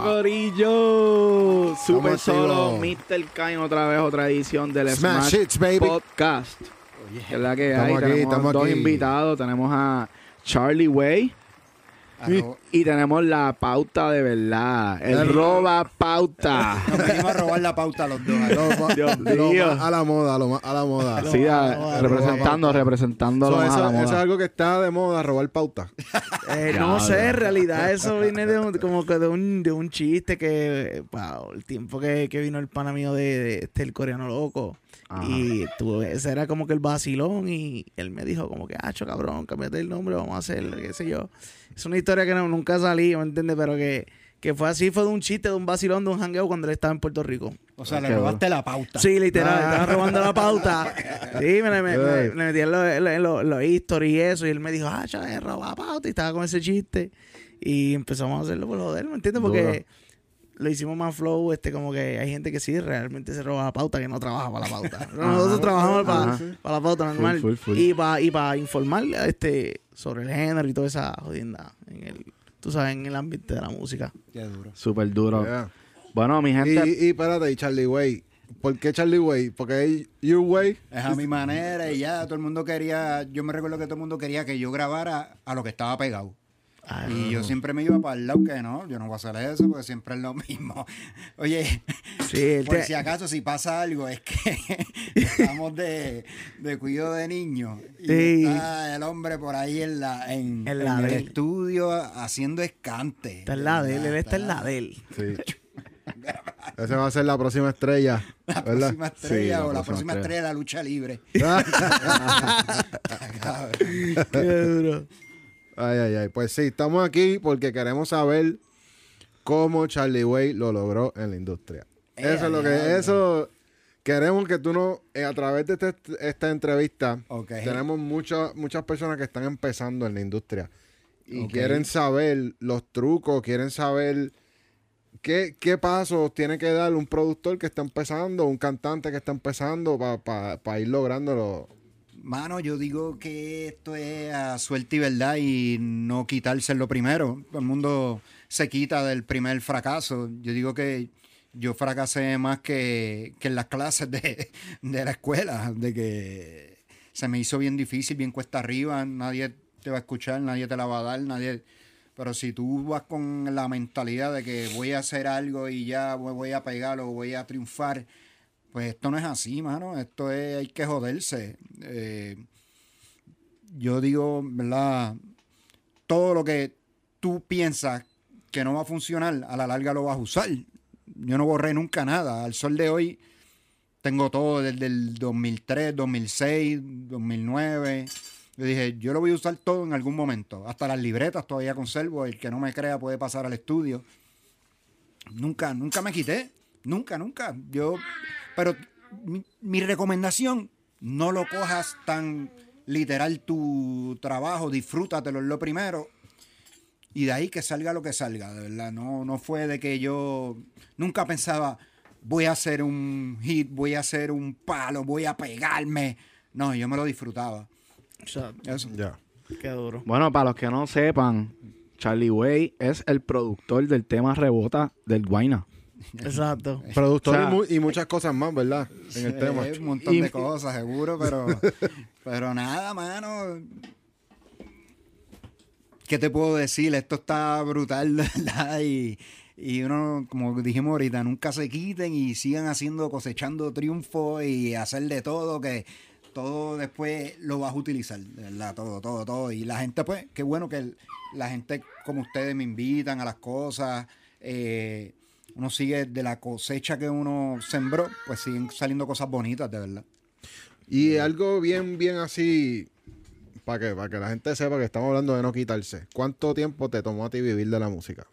Dímelo, Corillo. Super Estamos solo. Mr. Kain, otra vez, otra edición del Smash Smash, Hits, baby. Podcast. Que es la que hay. Aquí, tenemos dos aquí. invitados. Tenemos a Charlie Way Arro- y tenemos la pauta de verdad. El El- roba pauta. Nos venimos a robar la pauta a los dos. Lo ma- Dios lo mío. más a la moda, lo a la moda. Sí, a- representando, representando So, eso, eso es algo que está de moda, robar pauta. Eh, no sé, en realidad eso viene de un, como que de un, de un chiste que, wow, el tiempo que, que vino el pana mío de, de este, el coreano loco. Ajá. Y tú, ese era como que el vacilón y él me dijo como que, hacho cabrón, cámbiate el nombre, vamos a hacerlo, qué sé yo. Es una historia que no- nunca salí, ¿me entiendes? Pero que, que fue así, fue de un chiste, de un vacilón, de un jangueo cuando él estaba en Puerto Rico. O sea, le robaste la pauta. Sí, literal, Ah. estaba robando la pauta. Sí, me, me, me, me metí en los lo, lo- stories y eso. Y él me dijo, ah, chaval, he robado pauta. Y estaba con ese chiste. Y empezamos a hacerlo por joder, ¿me entiendes? Porque Duro. Lo hicimos más flow. este Como que hay gente que sí realmente se roba la pauta, que no trabaja para la pauta. Nosotros trabajamos para, para la pauta normal. full, full. Y para y para informar este, sobre el género y toda esa jodienda. En el, tú sabes, en el ambiente de la música. Qué duro. Súper duro. Yeah. Bueno, mi gente. Y, y espérate, y Charlie Way. ¿Por qué Charlie Way? Porque es Your Way. Es a mi manera y ya todo el mundo quería, yo me recuerdo que todo el mundo quería que yo grabara a lo que estaba pegado. Y yo siempre me iba para el lado que no, yo no voy a hacer eso porque siempre es lo mismo. Oye, Sí, por te- si acaso si pasa algo es que estamos de, de cuidado de niños y Sí. está el hombre por ahí en, la, en, En en la el estudio haciendo escante. está en la de él, él está en la de él. Sí. Esa va a ser la próxima estrella. La ¿Verdad? próxima estrella Sí, la o la próxima próxima estrella. estrella de la lucha libre. Qué duro. Ay, ay, ay. Pues sí, estamos aquí porque queremos saber cómo Charlie Way lo logró en la industria. Eh, eso es lo que, eso queremos que tú no, eh, a través de este- esta entrevista, tenemos muchas, muchas personas que están empezando en la industria y quieren saber los trucos, quieren saber qué, qué pasos tiene que dar un productor que está empezando, un cantante que está empezando para ir lográndolo. Mano, yo digo que esto es a suerte y verdad y no quitarse lo primero. Todo el mundo se quita del primer fracaso. Yo digo que yo fracasé más que, que en las clases de, de la escuela, de que se me hizo bien difícil, bien cuesta arriba, nadie te va a escuchar, nadie te la va a dar, nadie... Pero si tú vas con la mentalidad de que voy a hacer algo y ya voy a pegar o voy a triunfar, pues esto no es así, mano. Esto es, hay que joderse. Eh, yo digo, ¿verdad? Todo lo que tú piensas que no va a funcionar, a la larga lo vas a usar. Yo no borré nunca nada. Al sol de hoy tengo todo desde el 2003, 2006, 2009. Yo dije, yo lo voy a usar todo en algún momento. Hasta las libretas todavía conservo. El que no me crea puede pasar al estudio. Nunca, nunca me quité. Nunca, nunca. Yo, pero mi, mi recomendación, no lo cojas tan literal tu trabajo, disfrútatelo en lo primero. Y de ahí que salga lo que salga, de verdad. No, no fue de que yo nunca pensaba, voy a hacer un hit, voy a hacer un palo, voy a pegarme. No, yo me lo disfrutaba. Eso. Ya. Qué duro. Bueno, para los que no sepan, Charlie Way es el productor del tema Rebota del Guayna. Exacto. Productor O sea, y, mu- y muchas cosas más, ¿verdad? En el tema. Un montón Y- de cosas, seguro, pero, pero nada, mano. ¿Qué te puedo decir? Esto está brutal, ¿verdad? Y, y uno, como dijimos ahorita, nunca se quiten y sigan haciendo, cosechando triunfo y hacer de todo, que todo después lo vas a utilizar, ¿verdad? Todo, todo, todo. Y la gente, pues, qué bueno que el- la gente como ustedes me invitan a las cosas. eh, uno sigue de la cosecha que uno sembró, pues siguen saliendo cosas bonitas, de verdad. Y algo bien, bien así, para que, para que la gente sepa que estamos hablando de no quitarse. ¿Cuánto tiempo te tomó a ti vivir de la música?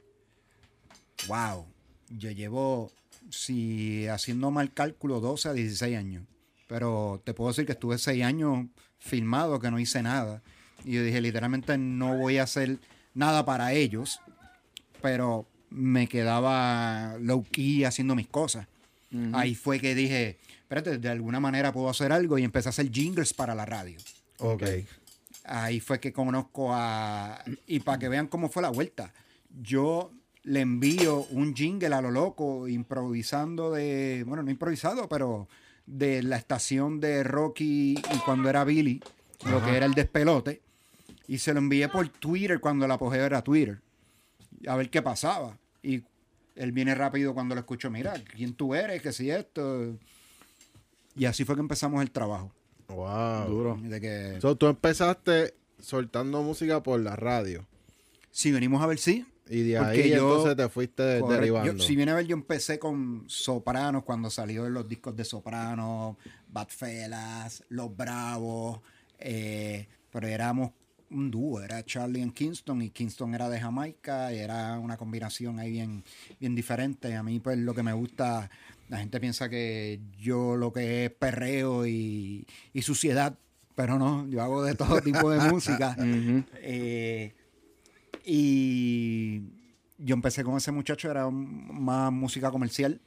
Wow. Yo llevo, si haciendo mal cálculo, 12 a 16 años. Pero te puedo decir que estuve 6 años filmado, que no hice nada. Y yo dije, literalmente no voy a hacer nada para ellos. Pero me quedaba low key haciendo mis cosas. Ahí fue que dije, espérate, de alguna manera puedo hacer algo y empecé a hacer jingles para la radio. Ok. Ahí fue que conozco a... Y para que vean cómo fue la vuelta. Yo le envío un jingle a lo loco, improvisando de, bueno, no improvisado, pero de la estación de Rocky y cuando era Billy, lo que era el despelote, y se lo envié por Twitter cuando el apogeo era Twitter, a ver qué pasaba. Y él viene rápido cuando lo escucho, mira, ¿quién tú eres? que si esto? Y así fue que empezamos el trabajo. Wow. Duro. De que, So, tú empezaste soltando música por la radio. si venimos a ver, sí, Y de ahí yo- entonces te fuiste Correcto. derivando. Yo- si viene a ver, yo empecé con Sopranos cuando salió los discos de Sopranos, Badfellas, Los Bravos, eh, pero éramos un dúo, era Charlie and Kingston y Kingston era de Jamaica y era una combinación ahí bien, bien diferente. A mí pues lo que me gusta, la gente piensa que yo lo que es perreo y, y suciedad, pero no, yo hago de todo tipo de música. Eh, y yo empecé con ese muchacho, era más música comercial.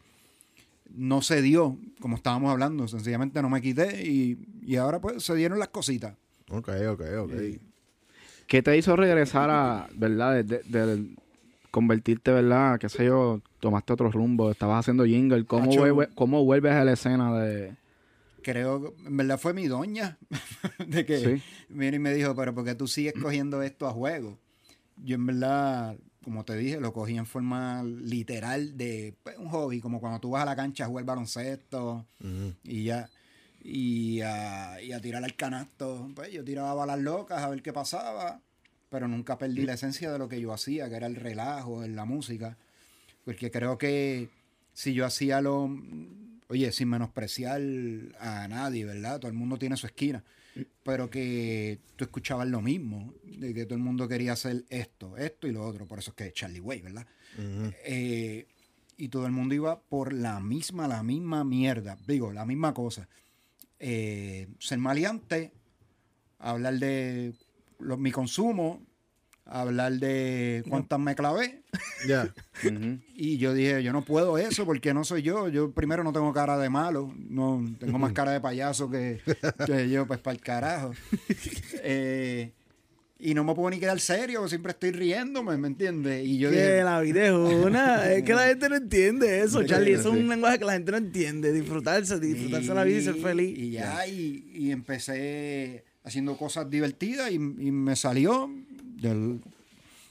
No se dio, como estábamos hablando, sencillamente no me quité y, y ahora pues se dieron las cositas. Ok, ok, ok. ¿Qué te hizo regresar a, verdad, de, de- de convertirte, verdad, qué sé yo, tomaste otro rumbo, estabas haciendo jingle, ¿cómo, vuelve- cómo vuelves a la escena de...? Creo, en verdad fue mi doña, de que Sí. viene y me dijo, pero ¿por qué tú sigues cogiendo esto a juego? Yo en verdad, como te dije, lo cogí en forma literal de pues, un hobby, como cuando tú vas a la cancha a jugar baloncesto, y ya y a, y a tirar al canasto. Pues yo tiraba balas locas a ver qué pasaba pero nunca perdí la esencia de lo que yo hacía que era el relajo en la música porque creo que si yo hacía lo oye sin menospreciar a nadie verdad todo el mundo tiene su esquina pero que tú escuchabas lo mismo de que todo el mundo quería hacer esto esto y lo otro. Por eso es que Charlie Way verdad eh, y todo el mundo iba por la misma, la misma mierda, digo, la misma cosa. Eh, ser maleante, hablar de lo- mi consumo, hablar de cuántas me clavé. Ya. Y yo dije, yo no puedo eso porque no soy yo. Yo primero no tengo cara de malo, no tengo más cara de payaso que, que yo, pues para el carajo. Eh, y no me puedo ni quedar serio, siempre estoy riéndome, ¿me entiendes? Y yo Que dije, la vida es una. es que la gente no entiende eso, Charlie. Eso es un lenguaje que la gente no entiende. Disfrutarse, disfrutarse la vida y ser feliz. Y ya, y, y empecé haciendo cosas divertidas y, y me salió. del-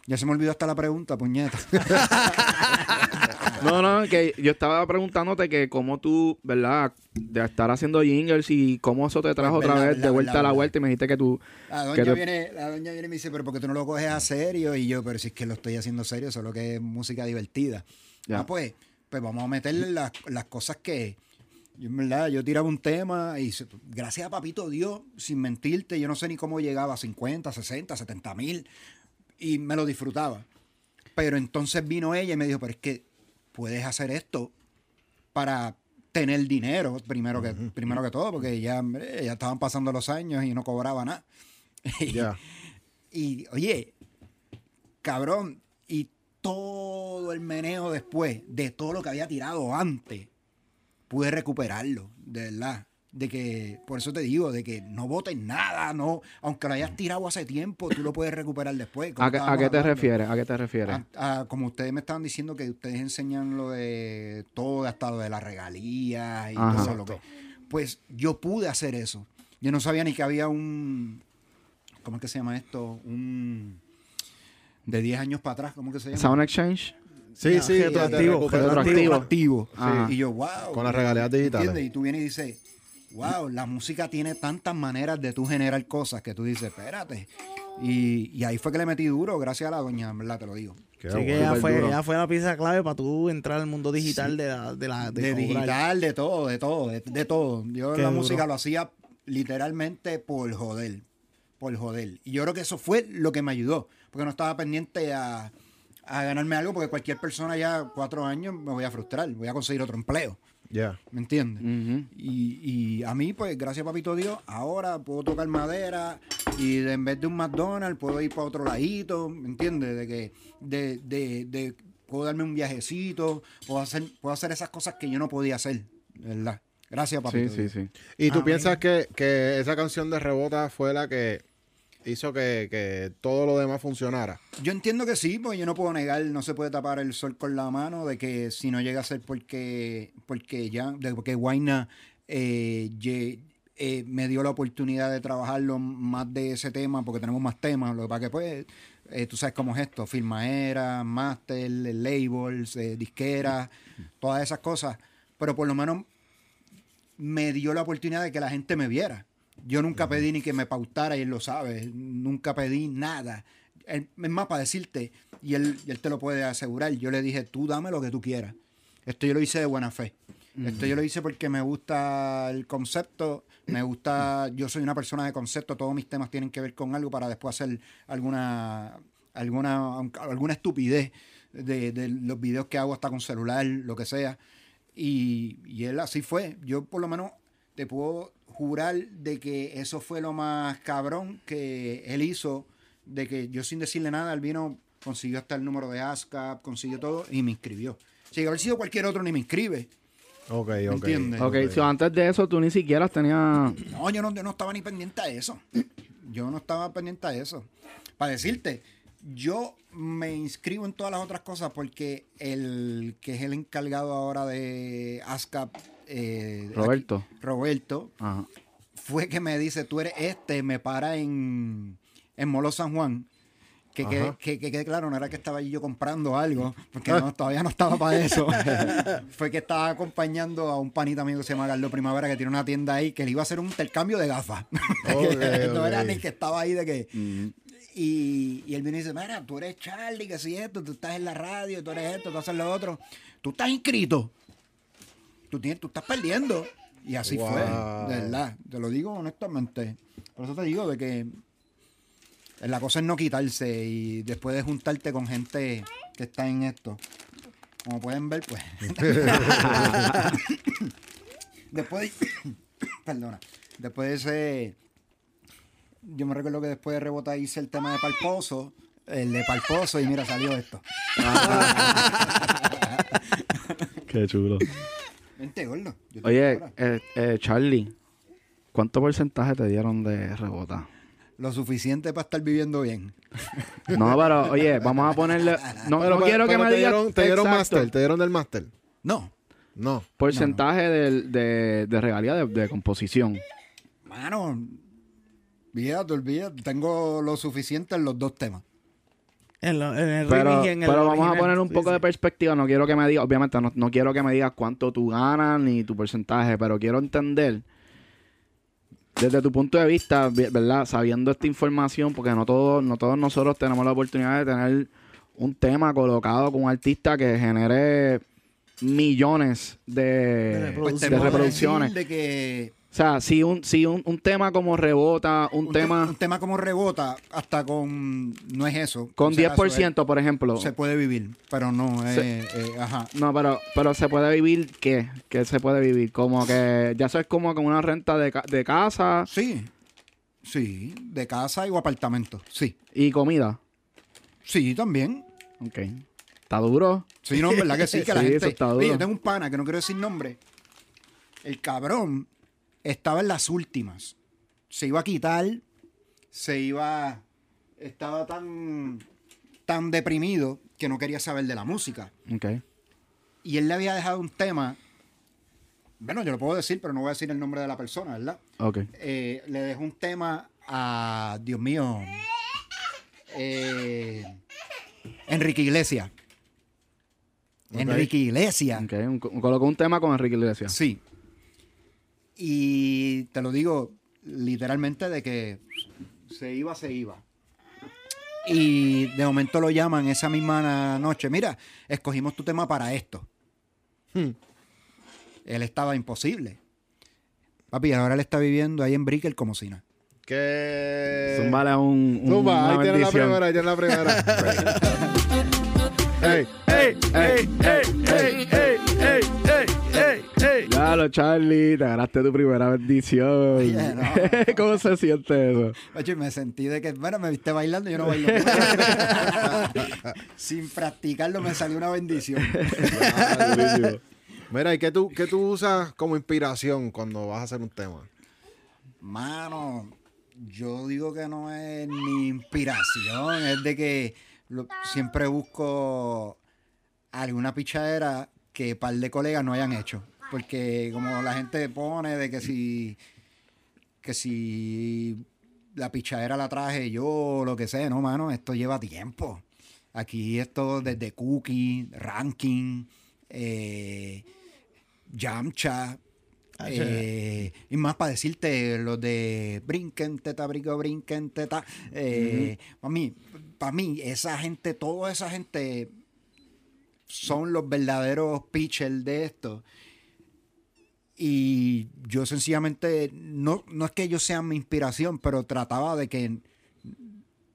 ya se me olvidó hasta la pregunta, puñeta. No, no, que yo estaba preguntándote que cómo tú, ¿verdad? De estar haciendo jingles y cómo eso te trajo otra verdad, vez de vuelta verdad, a la vuelta y me dijiste que tú... La doña, viene, la doña viene y me dice, pero ¿por qué tú no lo coges a serio? Y yo, pero si es que lo estoy haciendo serio, solo que es música divertida. Ya. Ah, pues, pues vamos a meterle las, las cosas que... Yo, en verdad, yo tiraba un tema y gracias a Papito Dios, sin mentirte, yo no sé ni cómo llegaba a 50, 60, 70 mil y me lo disfrutaba. Pero entonces vino ella y me dijo, pero es que puedes hacer esto para tener dinero, primero que, primero que todo, porque ya, ya estaban pasando los años y no cobraba nada. Y oye, cabrón, y todo el meneo después de todo lo que había tirado antes, pude recuperarlo, de verdad. De que, por eso te digo, de que no votes nada, no, aunque lo hayas tirado hace tiempo, tú lo puedes recuperar después. ¿A qué, a qué te refieres? ¿A qué te refieres? A- a- como ustedes me estaban diciendo que ustedes enseñan lo de todo, hasta lo de las regalías y Ajá. todo lo que. Pues yo pude hacer eso. Yo no sabía ni que había un. ¿Cómo es que se llama esto? Un. De 10 años para atrás, ¿cómo que se llama? Sound Exchange. Sí, No, sí, te retroactivo, retroactivo. activo. Ajá. Y yo, wow. Con las regalías digitales. ¿Entiendes? Y tú vienes y dices, wow, la música tiene tantas maneras de tú generar cosas que tú dices, espérate. Y, y ahí fue que le metí duro, gracias a la doña, en verdad te lo digo. Qué Así que ella fue, ella fue la pieza clave para tú entrar al mundo digital de la, de la De, digital, de todo, de todo, de, de todo. Yo Qué la duro. música lo hacía literalmente por joder, por joder. Y yo creo que eso fue lo que me ayudó, porque no estaba pendiente a, a ganarme algo, porque cualquier persona ya cuatro años me voy a frustrar, voy a conseguir otro empleo, Ya. ¿me entiendes? Y, y a mí, pues, gracias papito Dios, ahora puedo tocar madera y de- en vez de un McDonald's puedo ir para otro ladito, ¿me entiendes? De que, de, de, de- puedo darme un viajecito, puedo hacer, puedo hacer esas cosas que yo no podía hacer, ¿verdad? Gracias Sí, papito sí, Dios. sí. ¿Y tú piensas que, que esa canción de Rebota fue la que hizo que, que todo lo demás funcionara. Yo entiendo que sí, porque yo no puedo negar, no se puede tapar el sol con la mano de que si no llega a ser porque, porque ya, de, porque Guayna eh, eh, me dio la oportunidad de trabajarlo más de ese tema, porque tenemos más temas, lo que pasa que pues, eh, tú sabes cómo es esto, firmaera, master, labels, eh, disqueras, todas esas cosas, pero por lo menos me dio la oportunidad de que la gente me viera. Yo nunca pedí ni que me pautara y él lo sabe. Nunca pedí nada. Él- es más, para decirte, y él, y él te lo puede asegurar, yo le dije, tú dame lo que tú quieras. Esto yo lo hice de buena fe. Esto yo lo hice porque me gusta el concepto, me gusta, yo soy una persona de concepto, todos mis temas tienen que ver con algo para después hacer alguna, alguna, alguna estupidez de, de los videos que hago hasta con celular, lo que sea. Y, y él así fue. Yo por lo menos te puedo jurar de que eso fue lo más cabrón que él hizo, de que yo sin decirle nada, él vino, consiguió hasta el número de ASCAP, consiguió todo y me inscribió. Si haber sido cualquier otro ni me inscribe. Ok, ok. entiendes? Ok, so antes de eso tú ni siquiera tenías... No, yo no, yo no estaba ni pendiente a eso. Yo no estaba pendiente a eso. Para decirte, yo me inscribo en todas las otras cosas porque el que es el encargado ahora de ASCAP, eh, Roberto. aquí, Roberto, Ajá. fue que me dice, tú eres este, me para en, en Molo San Juan. Que quede, que, que claro, no era que estaba yo comprando algo, porque no, todavía no estaba para eso. Fue que estaba acompañando a un panita mío que se llama Carlos Primavera, que tiene una tienda ahí, que le iba a hacer un intercambio de gafas. Ok, no era ok. ni que estaba ahí de que... Y, y él viene y dice, mira, tú eres Charlie, que si esto, tú estás en la radio, tú eres esto, tú haces lo otro. Tú estás inscrito. Tú, tienes, tú estás perdiendo. Y así Wow. fue, de verdad. Te lo digo honestamente. Por eso te digo de que la cosa es no quitarse y después de juntarte con gente que está en esto. Como pueden ver, pues. después de, perdona. Después de ese. Yo me recuerdo que después de rebotar hice el tema de Palposo. El de Palposo, y mira, salió esto. Qué chulo. Vente, gordo. yo te Oye, eh, eh, Charlie, ¿cuánto porcentaje te dieron de rebota? Lo suficiente para estar viviendo bien. No, pero oye, vamos a ponerle... No, Pero, no quiero pero que me te digas... dieron, te dieron exacto, máster, te dieron del máster. No, No. Porcentaje del- de, de regalía de, de composición. mano. Olvídate, olvídate. Tengo lo suficiente en los dos temas. En, lo- en el Pero, y en el pero vamos a poner un Sí, poco sí. de perspectiva. No quiero que me digas, obviamente, no, no quiero que me digas cuánto tú ganas ni tu porcentaje, pero quiero entender desde tu punto de vista, vi- ¿verdad? Sabiendo esta información, porque no todos, no todos nosotros tenemos la oportunidad de tener un tema colocado con un artista que genere millones de, De Pues te de reproducciones. de que sea, si un, si un, un tema como rebota, un, un, te- tema un tema como rebota, hasta con. No es eso. con O sea, eso 10%, por ejemplo. es- se puede vivir, pero no. Se- eh, eh, ajá. No, pero, pero se puede vivir, ¿qué? ¿Qué se puede vivir? Como que, ya eso es como con una renta de, de casa Sí. Sí, de casa o apartamento. Sí. y comida. Sí, también. Ok. ¿Está duro? Sí, no, verdad que sí, que la Sí, gente. eso está duro. Oye, yo tengo un pana que no quiero decir nombre. El cabrón estaba en las últimas. Se iba a quitar. Se iba. Estaba tan. tan deprimido que no quería saber de la música. Ok. Y él le había dejado un tema. Bueno, yo lo puedo decir, pero no voy a decir el nombre de la persona, ¿verdad? Ok. Eh, le dejó un tema a. Dios mío. eh, Enrique Iglesias. Enrique Iglesias. Ok. Un- colocó un tema con Enrique Iglesias. Sí. Y te lo digo literalmente de que se iba, se iba. Y de momento lo llaman esa misma noche. Mira, escogimos tu tema para esto. Hmm. Él estaba imposible. Papi, ahora él está viviendo ahí en Brickell como si nada. Que. Zúmbale un, un- Zumba, una ahí tienes la bendición. primera, ahí tienes la primera. Ey, ¡Ey, ey, ey, Claro, Charlie, te ganaste tu primera bendición. Oye, no. ¿Cómo se siente eso? Oye, me sentí de que, bueno, me viste bailando y yo no bailo. Sin practicarlo me salió una bendición. Ah. Mira, ¿y qué tú, qué tú usas como inspiración cuando vas a hacer un tema? Mano, yo digo que no es ni inspiración, es de que lo- siempre busco alguna pichadera que par de colegas no hayan hecho. Porque como la gente pone de que si que si la pichadera la traje yo lo que sea, no, mano, esto lleva tiempo. Aquí esto desde cookie, ranking, eh, Yamcha, Ah, eh, y más para decirte los de brinquen, teta, brico, brinquen, teta. Eh, Para mí, para mí, esa gente, toda esa gente son los verdaderos pitchers de esto. Y yo sencillamente, no, no es que ellos sean mi inspiración, pero trataba de que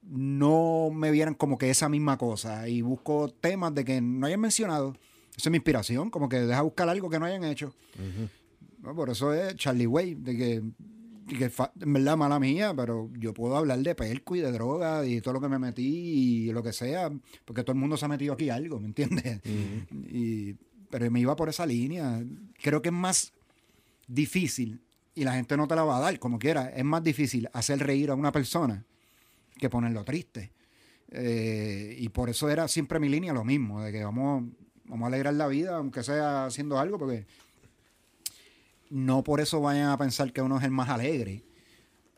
no me vieran como que esa misma cosa. Y busco temas de que no hayan mencionado. Esa es mi inspiración, como que deja buscar algo que no hayan hecho. No, por eso es Charlie Way, de que, de que en verdad mala mía, pero yo puedo hablar de perco y de droga y todo lo que me metí y lo que sea, porque todo el mundo se ha metido aquí algo, ¿me entiendes? Y- pero me iba por esa línea. Creo que es más difícil, y la gente no te la va a dar como quiera, es más difícil hacer reír a una persona que ponerlo triste. Eh, y por eso era siempre mi línea lo mismo, de que vamos, vamos a alegrar la vida, aunque sea haciendo algo, porque no por eso vayan a pensar que uno es el más alegre.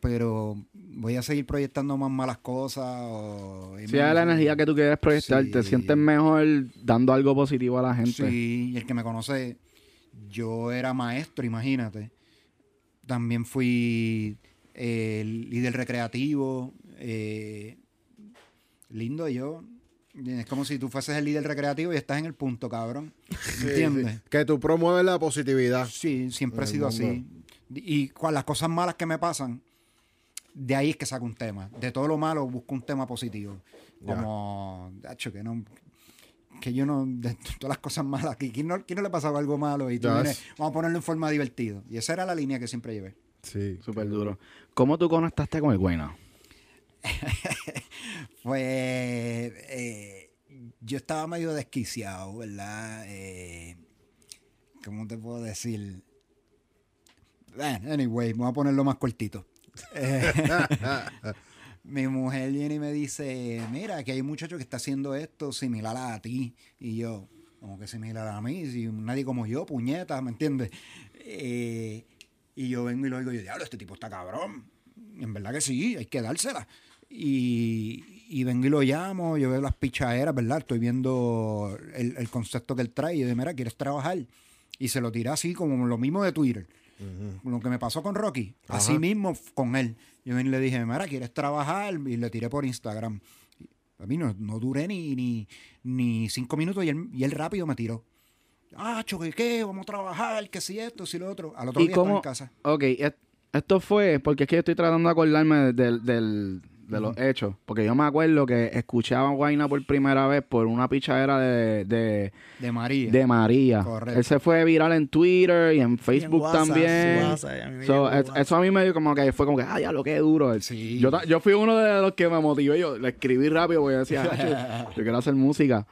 Pero voy a seguir proyectando más malas cosas. O, Si es la energía que tú quieres proyectar, te Sí. sientes mejor dando algo positivo a la gente. Sí, y el que me conoce, yo era maestro, imagínate. También fui eh, líder recreativo. eh, lindo yo. Es como si tú fueses el líder recreativo y estás en el punto, cabrón. ¿Entiendes? sí. Que tú promueves la positividad. Sí, siempre he sido mundo. así. Y con las cosas malas que me pasan, de ahí es que saco un tema. De todo lo malo busco un tema positivo. Como, hecho que no que yo no, de todas las cosas malas, que ¿quién no, quién no le pasaba algo malo? Y tú vienes, vamos a ponerlo en forma divertida. Y esa era la línea que siempre llevé. Sí. Súper duro. ¿Cómo tú conectaste con el Guayna? Pues eh, yo estaba medio desquiciado, ¿verdad? Eh, ¿Cómo te puedo decir? Anyway, voy a ponerlo más cortito. Mi mujer viene y me dice, mira, que hay un muchacho que está haciendo esto similar a ti. Y yo, como que similar a mí, si nadie como yo, puñetas, ¿me entiendes? Eh, y yo vengo y lo digo, yo, diablo, este tipo está cabrón. En verdad que sí, hay que dársela. Y, y vengo y lo llamo, yo veo las pichaderas, ¿verdad? Estoy viendo el, el concepto que él trae y yo digo, mira, ¿quieres trabajar? Y se lo tiré así como lo mismo de Twitter. Lo que me pasó con Rocky, así mismo con él. Yo le dije, mira, ¿quieres trabajar? Y le tiré por Instagram. A mí no, no duré ni, ni, ni cinco minutos y él, y él rápido me tiró. Ah, choque, ¿qué? Vamos a trabajar, que si esto, si lo otro. Al otro ¿Y día estaba cómo? en casa. Ok, et- esto fue, porque es que yo estoy tratando de acordarme del, del- de los hechos. Porque yo me acuerdo que escuchaba a Guayna por primera vez por una pichadera de, de, De María. de María. Correcto. Él se fue viral en Twitter y en Y en Facebook WhatsApp, también. WhatsApp, a mí me So, llegó es- WhatsApp. eso a mí me dio como que fue como que, ah, ya lo que duro. Sí. Yo, yo fui uno de los que me motivé. Yo le escribí rápido porque decía, "Ah, yo, quiero hacer música.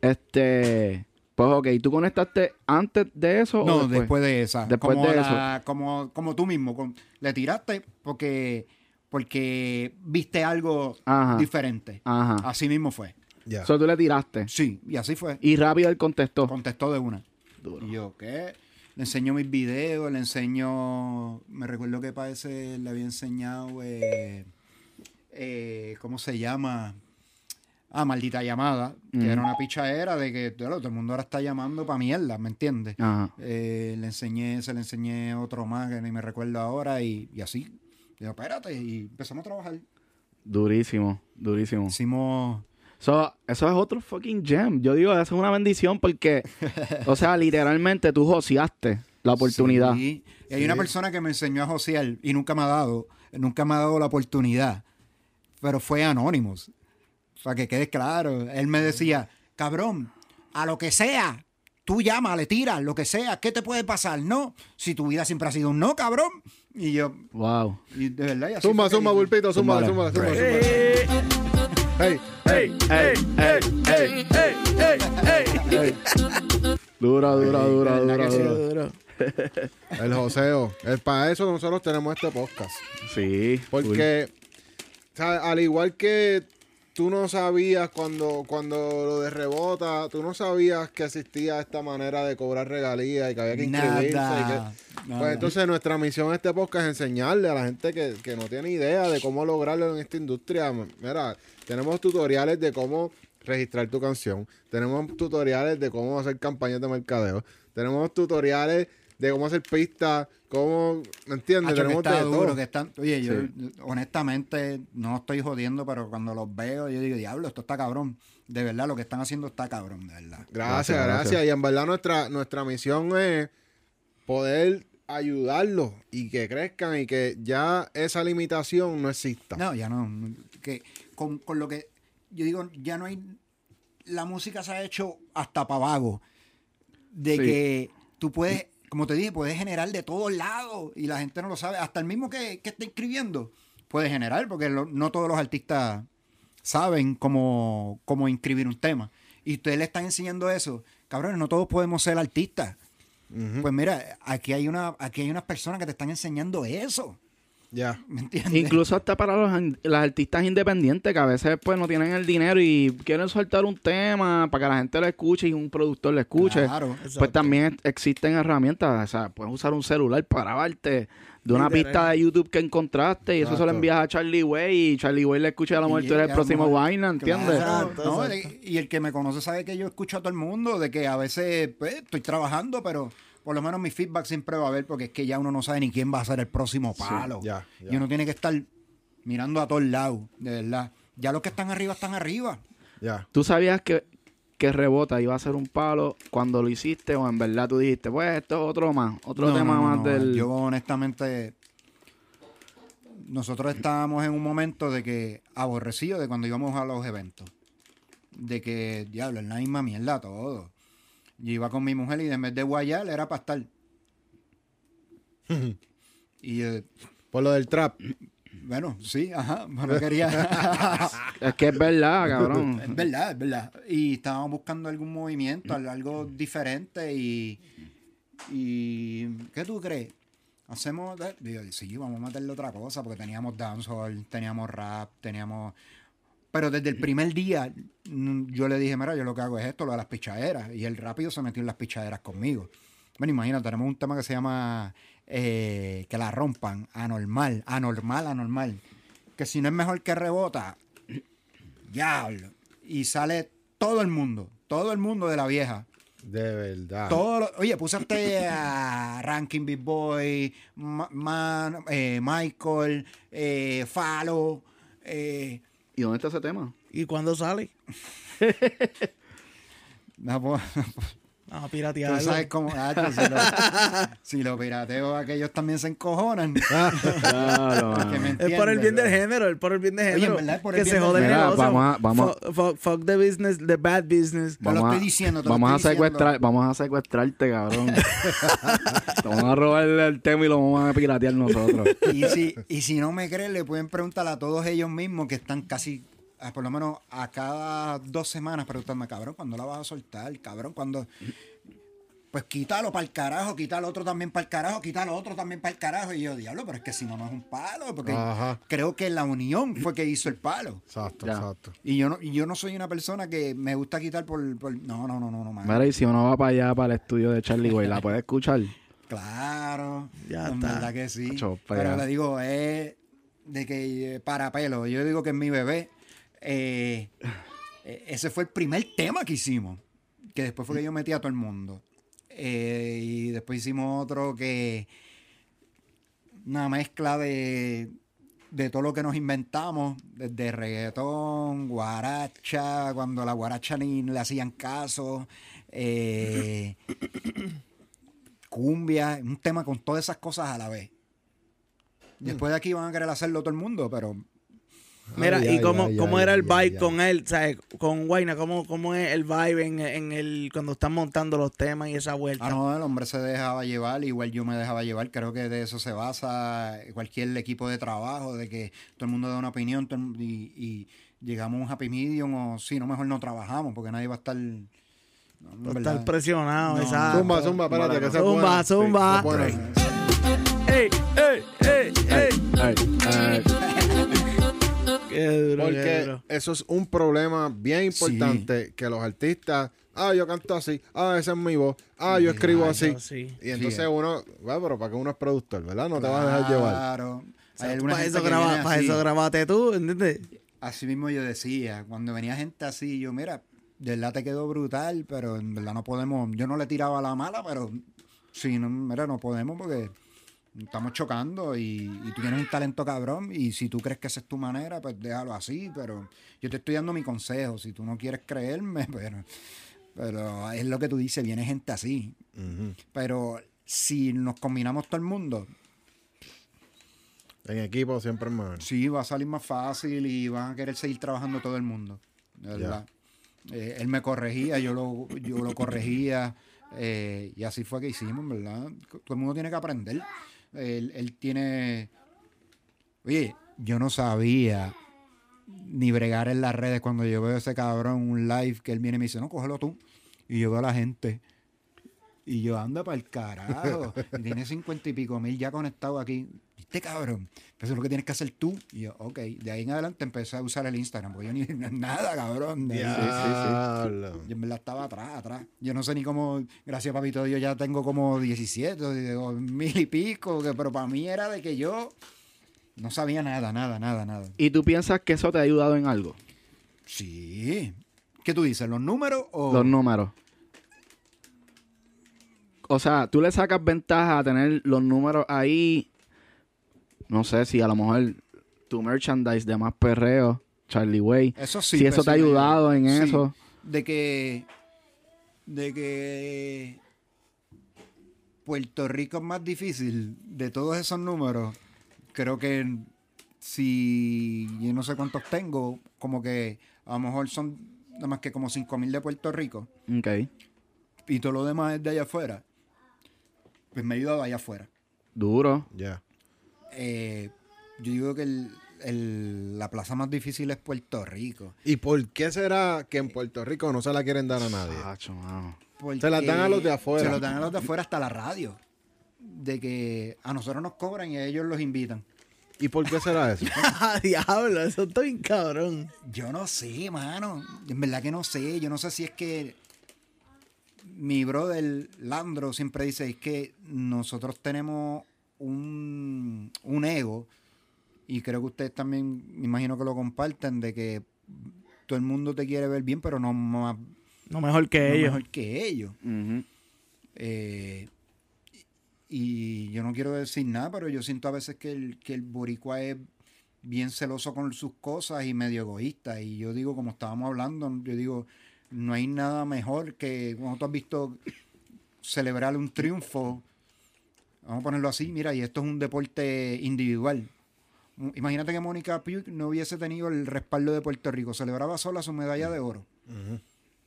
Este, pues ok, ¿tú conectaste antes de eso No, o después? después de esa. Después como de la- Como, como tú mismo. con- le tiraste porque, porque viste algo Ajá. diferente. Ajá. Así mismo fue. Ya. So, tú le tiraste. Sí, y así fue. Y rápido él contestó. Contestó de una. Duro. Y yo, ¿qué? Le enseñó mis videos, le enseñó. Me recuerdo que para ese le había enseñado. eh, eh, ¿Cómo se llama? Ah, maldita llamada. Que era una pichadera de que claro, todo el mundo ahora está llamando para mierda, ¿me entiendes? Eh, le enseñé, se le enseñé otro más que ni me recuerdo ahora y, y así. Digo, espérate, y empezamos a trabajar. Durísimo, durísimo. Hicimos. So, eso es otro fucking gem. Yo digo, eso es una bendición porque, o sea, literalmente tú joseaste la oportunidad. Sí. Y hay una persona que me enseñó a josear y nunca me ha dado, nunca me ha dado la oportunidad. Pero fue Anonymous. Para que quede claro. Él me decía, cabrón, a lo que sea, tú llama, le tiras, lo que sea, ¿qué te puede pasar? No, si tu vida siempre ha sido un no, cabrón. Y yo, Wow. y de verdad, y así. Bulpito, zumba, Zúmbala. zumba, zumba, Right. zumba. Hey, ¡Ey, ey, ey, ey, ey, ey, ey! Dura, dura, dura, dura, dura. El joseo. Es para eso nosotros tenemos este podcast. Sí. Porque, ¿sabes? al igual que tú no sabías cuando, cuando lo de rebota, tú no sabías que existía esta manera de cobrar regalías y que había que inscribirse. y Nada. que- nada. Pues entonces nuestra misión en este podcast es enseñarle a la gente que, que no tiene idea de cómo lograrlo en esta industria. Mira, tenemos tutoriales de cómo registrar tu canción. Tenemos tutoriales de cómo hacer campañas de mercadeo. Tenemos tutoriales de cómo hacer pistas, cómo, ¿me entiendes? Hacho, que Tenemos está de duro, todo. que están, oye, yo honestamente no estoy jodiendo, pero cuando los veo, yo digo, diablo, esto está cabrón. De verdad, lo que están haciendo está cabrón, de verdad. Gracias, Gracias, gracias, gracias. Y en verdad nuestra, nuestra misión es poder ayudarlos y que crezcan y que ya esa limitación no exista. No, ya no. Que con, con lo que yo digo, ya no hay. La música se ha hecho hasta para vago. De Sí. que tú puedes, como te dije, puedes generar de todos lados y la gente no lo sabe. Hasta el mismo que, que está escribiendo puede generar, porque lo- no todos los artistas saben cómo, cómo inscribir un tema. Y ustedes le están enseñando eso. Cabrones, no todos podemos ser artistas. Pues mira, aquí hay una, aquí hay unas personas que te están enseñando eso. Ya. ¿Me entiendes? Incluso hasta para los, las artistas independientes que a veces pues no tienen el dinero y quieren soltar un tema para que la gente lo escuche y un productor lo escuche. Claro. Pues también existen herramientas, o sea, puedes usar un celular para grabarte de una Literal. pista de YouTube que encontraste y eso se lo envías a Charlie Way y Charlie Way le escucha a la mujer, Y tú eres el próximo vaina, ¿entiendes? Claro, Exacto, ¿no? exacto. Y el que me conoce sabe que yo escucho a todo el mundo, de que a veces pues, estoy trabajando, pero por lo menos mi feedback siempre va a haber, porque es que ya uno no sabe ni quién va a ser el próximo palo. ya, ya. Y uno tiene que estar mirando a todos lados, de verdad. Ya los que están arriba están arriba. Ya. ¿Tú sabías que, que Rebota iba a ser un palo cuando lo hiciste o en verdad tú dijiste, pues esto es otro más, otro No, tema no, no, más no. del... Yo honestamente, nosotros estábamos en un momento de que aborrecido de cuando íbamos a los eventos. De que, diablo, es la misma mierda todo. Yo iba con mi mujer y en vez de guayar era para estar. y eh, Por lo del trap. bueno, sí, ajá, pero quería... Es que es verdad, cabrón. Es verdad, es verdad. Y estábamos buscando algún movimiento, al- algo diferente y... y ¿Qué tú crees? Hacemos... de- digo, sí, vamos a meterle otra cosa porque teníamos dancehall, teníamos rap, teníamos... Pero desde el primer día mm, yo le dije, mira, yo lo que hago es esto, lo de las pichaderas. Y él rápido se metió en las pichaderas conmigo. Bueno, imagínate, tenemos un tema que se llama eh, Que la rompan, anormal, anormal, anormal. Que si no es mejor que rebota, diablo. Y sale todo el mundo, todo el mundo de la vieja. De verdad. Todo lo- oye, puse a Ranking Big Boy, Ma- Man- eh, Michael, eh, Falo, eh, ¿Y dónde está ese tema? ¿Y cuándo sale? no, pues, Vamos a tú piratearlo. sabes cómo, ah, si, lo, si lo pirateo, aquellos también se encojonan. Claro, Que. Es por el bien del género, es por el bien del Oye, género. en verdad, es por que el se bien jode del- el negocio. vamos a- vamos a- Fuck, fuck- fuck the business, the bad business. Te lo estoy diciendo, te lo vamos a secuestrar, diciendo. vamos a secuestrarte, cabrón. Te vamos a robar el tema y lo vamos a piratear nosotros. Y si, y si no me creen, le pueden preguntar a todos ellos mismos que están casi, por lo menos a cada dos semanas, preguntarme, cabrón, ¿cuándo la vas a soltar? Cabrón, cuando Pues quítalo para el carajo, quítalo otro también para el carajo, quítalo otro también para el carajo. Y yo, diablo, pero es que si no, no es un palo. Porque Ajá. creo que la unión fue que hizo el palo. Exacto, Ya. exacto. Y yo no, y yo no soy una persona que me gusta quitar por. por- no, no, no, no, no. Mira, y si uno va para allá, para el estudio de Charlie Way, ¿la puede escuchar? Claro. Ya en está. verdad que sí. Pero le digo, es de que eh, para pelo. Yo digo que es mi bebé. Eh, eh, ese fue el primer tema que hicimos. Que después fue que yo metí a todo el mundo. Eh, y después hicimos otro que. Una mezcla de. De todo lo que nos inventamos, desde reggaetón, guaracha, cuando la guaracha ni le hacían caso, cumbia, un tema con todas esas cosas a la vez. Después de aquí van a querer hacerlo todo el mundo, pero Mira, Ay, ¿y ay, cómo, ay, cómo ay, era el vibe ay. con él? ¿sabes? Con Guayna, ¿cómo, ¿cómo es el vibe en, en el cuando están montando los temas y esa vuelta? ah, no, el hombre se dejaba llevar, igual yo me dejaba llevar. Creo que de eso se basa cualquier equipo de trabajo, de que todo el mundo da una opinión el- y, y llegamos a un happy medium o si no, mejor no trabajamos porque nadie va a estar No, Para verdad. estar presionado, No, exacto. Zumba, zumba, espérate, que se Zumba, pone. zumba. ¡Ey, ey, ey, ey! Ay, ay. Qué duro, qué Porque duro. eso es un problema bien importante que los artistas, ah, yo canto así, ah, esa es mi voz, ah, yo escribo así. Sí. Y entonces Sí. uno, bueno, pero para que uno es productor, ¿verdad? No te vas a dejar llevar. Claro. Para eso, graba, para eso grabaste tú, ¿entiendes? Así mismo yo decía, cuando venía gente así, yo, mira, de verdad te quedó brutal, pero en verdad no podemos, yo no le tiraba la mala, pero sí, no, mira, no podemos porque estamos chocando y, y tú tienes un talento cabrón y si tú crees que esa es tu manera, pues déjalo así, pero yo te estoy dando mi consejo, si tú no quieres creerme, pero, pero es lo que tú dices, viene gente así, pero si nos combinamos todo el mundo, En equipo siempre es mejor. Sí, va a salir más fácil y van a querer seguir trabajando todo el mundo. verdad. Eh, él me corregía, yo lo, yo lo corregía. eh, y así fue que hicimos, ¿verdad? Todo el mundo tiene que aprender. Él, él tiene. Oye, yo no sabía ni bregar en las redes cuando yo veo a ese cabrón un live que él viene y me dice, no, cógelo tú. Y yo veo a la gente. Y yo ando para el carajo. y tiene cincuenta y pico mil ya conectado aquí. ¿Viste, cabrón? Eso es lo que tienes que hacer tú. Y yo, ok. De ahí en adelante empecé a usar el Instagram. Porque yo ni nada, cabrón. de. Diablo. Yo en verdad estaba atrás, atrás. Yo no sé ni cómo, gracias papito, yo ya tengo como 17 o o mil y pico, que- pero para mí era de que yo no sabía nada, nada, nada, nada. ¿Y tú piensas que eso te ha ayudado en algo? Sí. ¿Qué tú dices? ¿Los números o...? Los números. O sea, tú le sacas ventaja a tener los números ahí. No sé si a lo mejor tu merchandise de más perreo, Charlie Way. Eso sí. si eso te ha ayudado en Sí. eso. De que... De que... Puerto Rico es más difícil de todos esos números. Creo que si yo no sé cuántos tengo, como que a lo mejor son nada más que como 5 mil de Puerto Rico Ok. y todo lo demás es de allá afuera, pues me ha ayudado allá afuera. Duro. Ya. Eh, yo digo que el- el- la plaza más difícil es Puerto Rico. ¿Y por qué será que en Puerto Rico no se la quieren dar a nadie? Se las dan a los de afuera. Se los dan a los de afuera hasta la radio. De que a nosotros nos cobran y a ellos los invitan. ¿Y por qué será eso? Ah, diablo, eso está bien cabrón. Yo no sé, mano. En verdad que no sé. Yo no sé si es que mi brother Landro siempre dice es que nosotros tenemos un, un ego y creo que ustedes también, me imagino que lo comparten, de que todo el mundo te quiere ver bien, pero no más No mejor que no ellos. mejor que ellos. Eh, y yo no quiero decir nada, pero yo siento a veces que el, que el boricua es bien celoso con sus cosas y medio egoísta. Y yo digo, como estábamos hablando, yo digo, no hay nada mejor que cuando tú has visto celebrar un triunfo, vamos a ponerlo así, mira, y esto es un deporte individual. M- Imagínate que Mónica Puig no hubiese tenido el respaldo de Puerto Rico, celebraba sola su medalla de oro.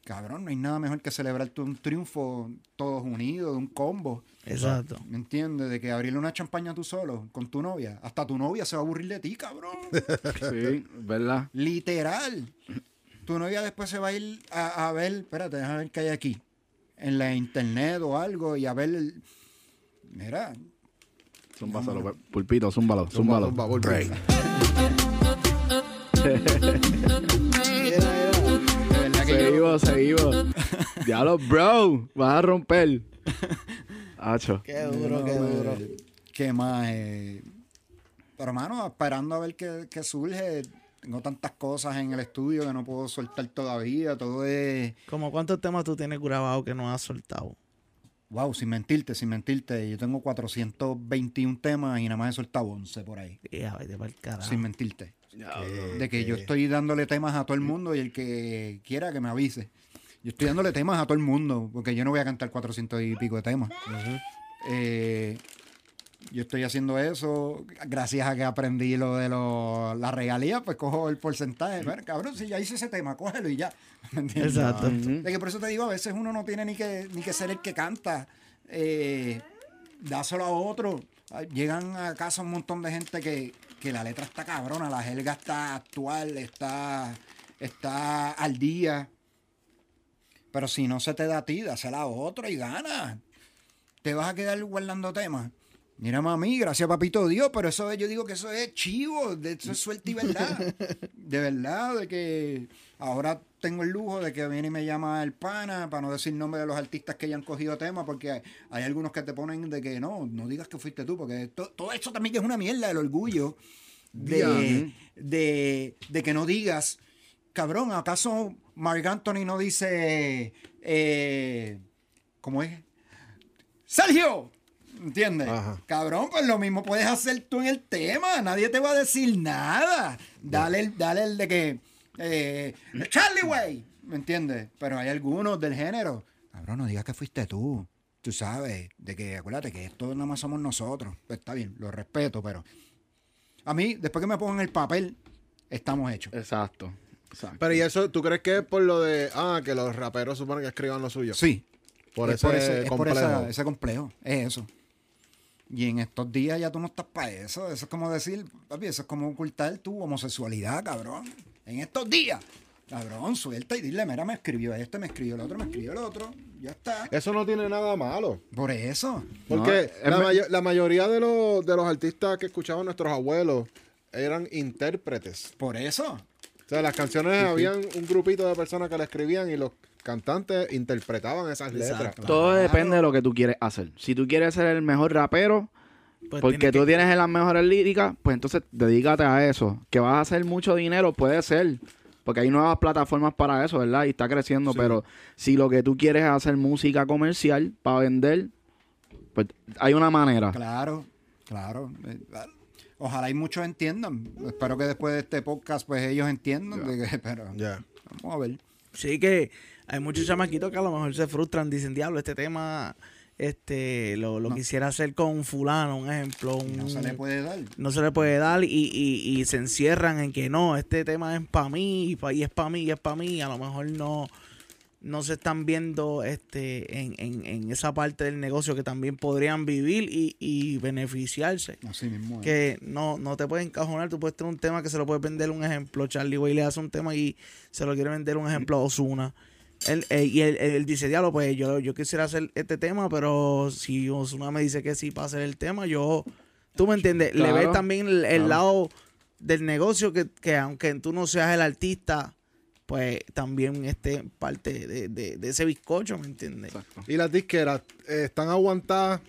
Cabrón, no hay nada mejor que celebrar tu- un triunfo todos unidos, de un combo. Exacto. ¿Me entiendes? De que abrirle una champaña tú solo, con tu novia. Hasta tu novia se va a aburrir de ti, cabrón. Sí, ¿verdad? Literal. Tu novia después se va a ir a, a ver, espérate, déjame ver qué hay aquí. En la internet o algo y a ver. el- Mira, Zúmbaselo, pulpito, zúmbalo, Zumba, zúmbalo. zumba, que yo. Seguimos, seguimos. Diablo, bro. Vas a romper. Hacho. Qué duro, qué No, duro. ¿Qué más? eh? Pero, hermano, esperando a ver qué, qué surge. Tengo tantas cosas en el estudio que no puedo soltar todavía. Todo es. Como cuántos temas tú tienes grabados que no has soltado. Wow, sin mentirte, sin mentirte. Yo tengo 421 temas y nada más he soltado 11 por ahí. Ya, vete para el carajo. Sin mentirte. De que yo estoy dándole temas a todo el mundo y el que quiera que me avise. Yo estoy dándole temas a todo el mundo porque yo no voy a cantar 400 y pico de temas. Eh, yo estoy haciendo eso gracias a que aprendí lo de lo, la regalía, pues cojo el porcentaje. Ver, cabrón, si ya hice ese tema, cógelo y ya. ¿Me entiendes? Exacto. De que por eso te digo, a veces uno no tiene ni que, ni que ser el que canta. Eh, dáselo a otro. Llegan a casa un montón de gente que, que la letra está cabrona, la jerga está actual, está, está al día. Pero si no se te da a ti, dásela a otro y gana. Te vas a quedar guardando temas. Mira, mami, gracias papito Dios, pero eso es- yo digo que eso es chivo, de eso es suerte y verdad. De verdad, de que ahora tengo el lujo de que viene y me llama el pana, para no decir nombre de los artistas que ya han cogido temas, porque hay, hay algunos que te ponen de que no, no digas que fuiste tú, porque to- todo eso también es una mierda, el orgullo de, de, de que no digas, cabrón, ¿acaso Mark Anthony no dice, eh, ¿cómo es? Sergio, ¿entiendes? Ajá. Cabrón, pues lo mismo puedes hacer tú en el tema, nadie te va a decir nada. Dale, el- dale el de que, eh, Charlie Way, ¿me entiendes? Pero hay algunos del género, cabrón, no digas que fuiste tú. Tú sabes, de que acuérdate que esto nada más somos nosotros. Pues está bien, lo respeto, pero a mí, después que me pongan el papel, estamos hechos. Exacto. Exacto. Pero ¿y eso tú crees que es por lo de, ah, que los raperos suponen que escriban lo suyo? Sí. Por es ese por ese, es por complejo. esa- ese complejo. Es eso. Y en estos días ya tú no estás para eso. Eso es como decir, papi, eso es como ocultar tu homosexualidad, cabrón. En estos días. Cabrón, suelta y dile, mira, me escribió este, me escribió el otro, me escribió el otro. Ya está. Eso no tiene nada malo. Por eso. Porque No, la, la mayoría de los, de los artistas que escuchaban nuestros abuelos eran intérpretes. Por eso. O sea, las canciones habían un grupito de personas que la escribían y los cantantes interpretaban esas letras. Exacto. Todo Claro. depende de lo que tú quieres hacer. Si tú quieres ser el mejor rapero, Pues porque tienes tú que- tienes las mejores líricas, pues entonces dedícate a eso. Que vas a hacer mucho dinero, puede ser. Porque hay nuevas plataformas para eso, ¿verdad? Y está creciendo. Pero si lo que tú quieres es hacer música comercial para vender, pues hay una manera. Claro, claro. Eh, Ojalá y muchos entiendan. Espero que después de este podcast, pues ellos entiendan. de que- pero Ya. vamos a ver. Sí que hay muchos chamaquitos que a lo mejor se frustran, dicen, diablo, este tema este lo, lo quisiera hacer con fulano, un ejemplo. Y no un- se le puede dar. no se le puede dar y, y- y se encierran en que no, este tema es para mí y, pa- y es para mí y es para mí. A lo mejor no, no se están viendo este en, en- en esa parte del negocio que también podrían vivir y, y beneficiarse. Así mismo. es. Que no, no te puedes encajonar, tú puedes tener un tema que se lo puede vender un ejemplo. Charlie Way le hace un tema y se lo quiere vender un ejemplo a Osuna. Él, eh, y él, él dice, diablo, pues yo, yo quisiera hacer este tema, pero si Osuna me dice que sí para hacer el tema, yo, tú me entiendes, le ves también el, el claro. lado del negocio que, que aunque tú no seas el artista, pues también esté parte de, de- de ese bizcocho, ¿me entiendes? Exacto. Y las disqueras eh, están aguantadas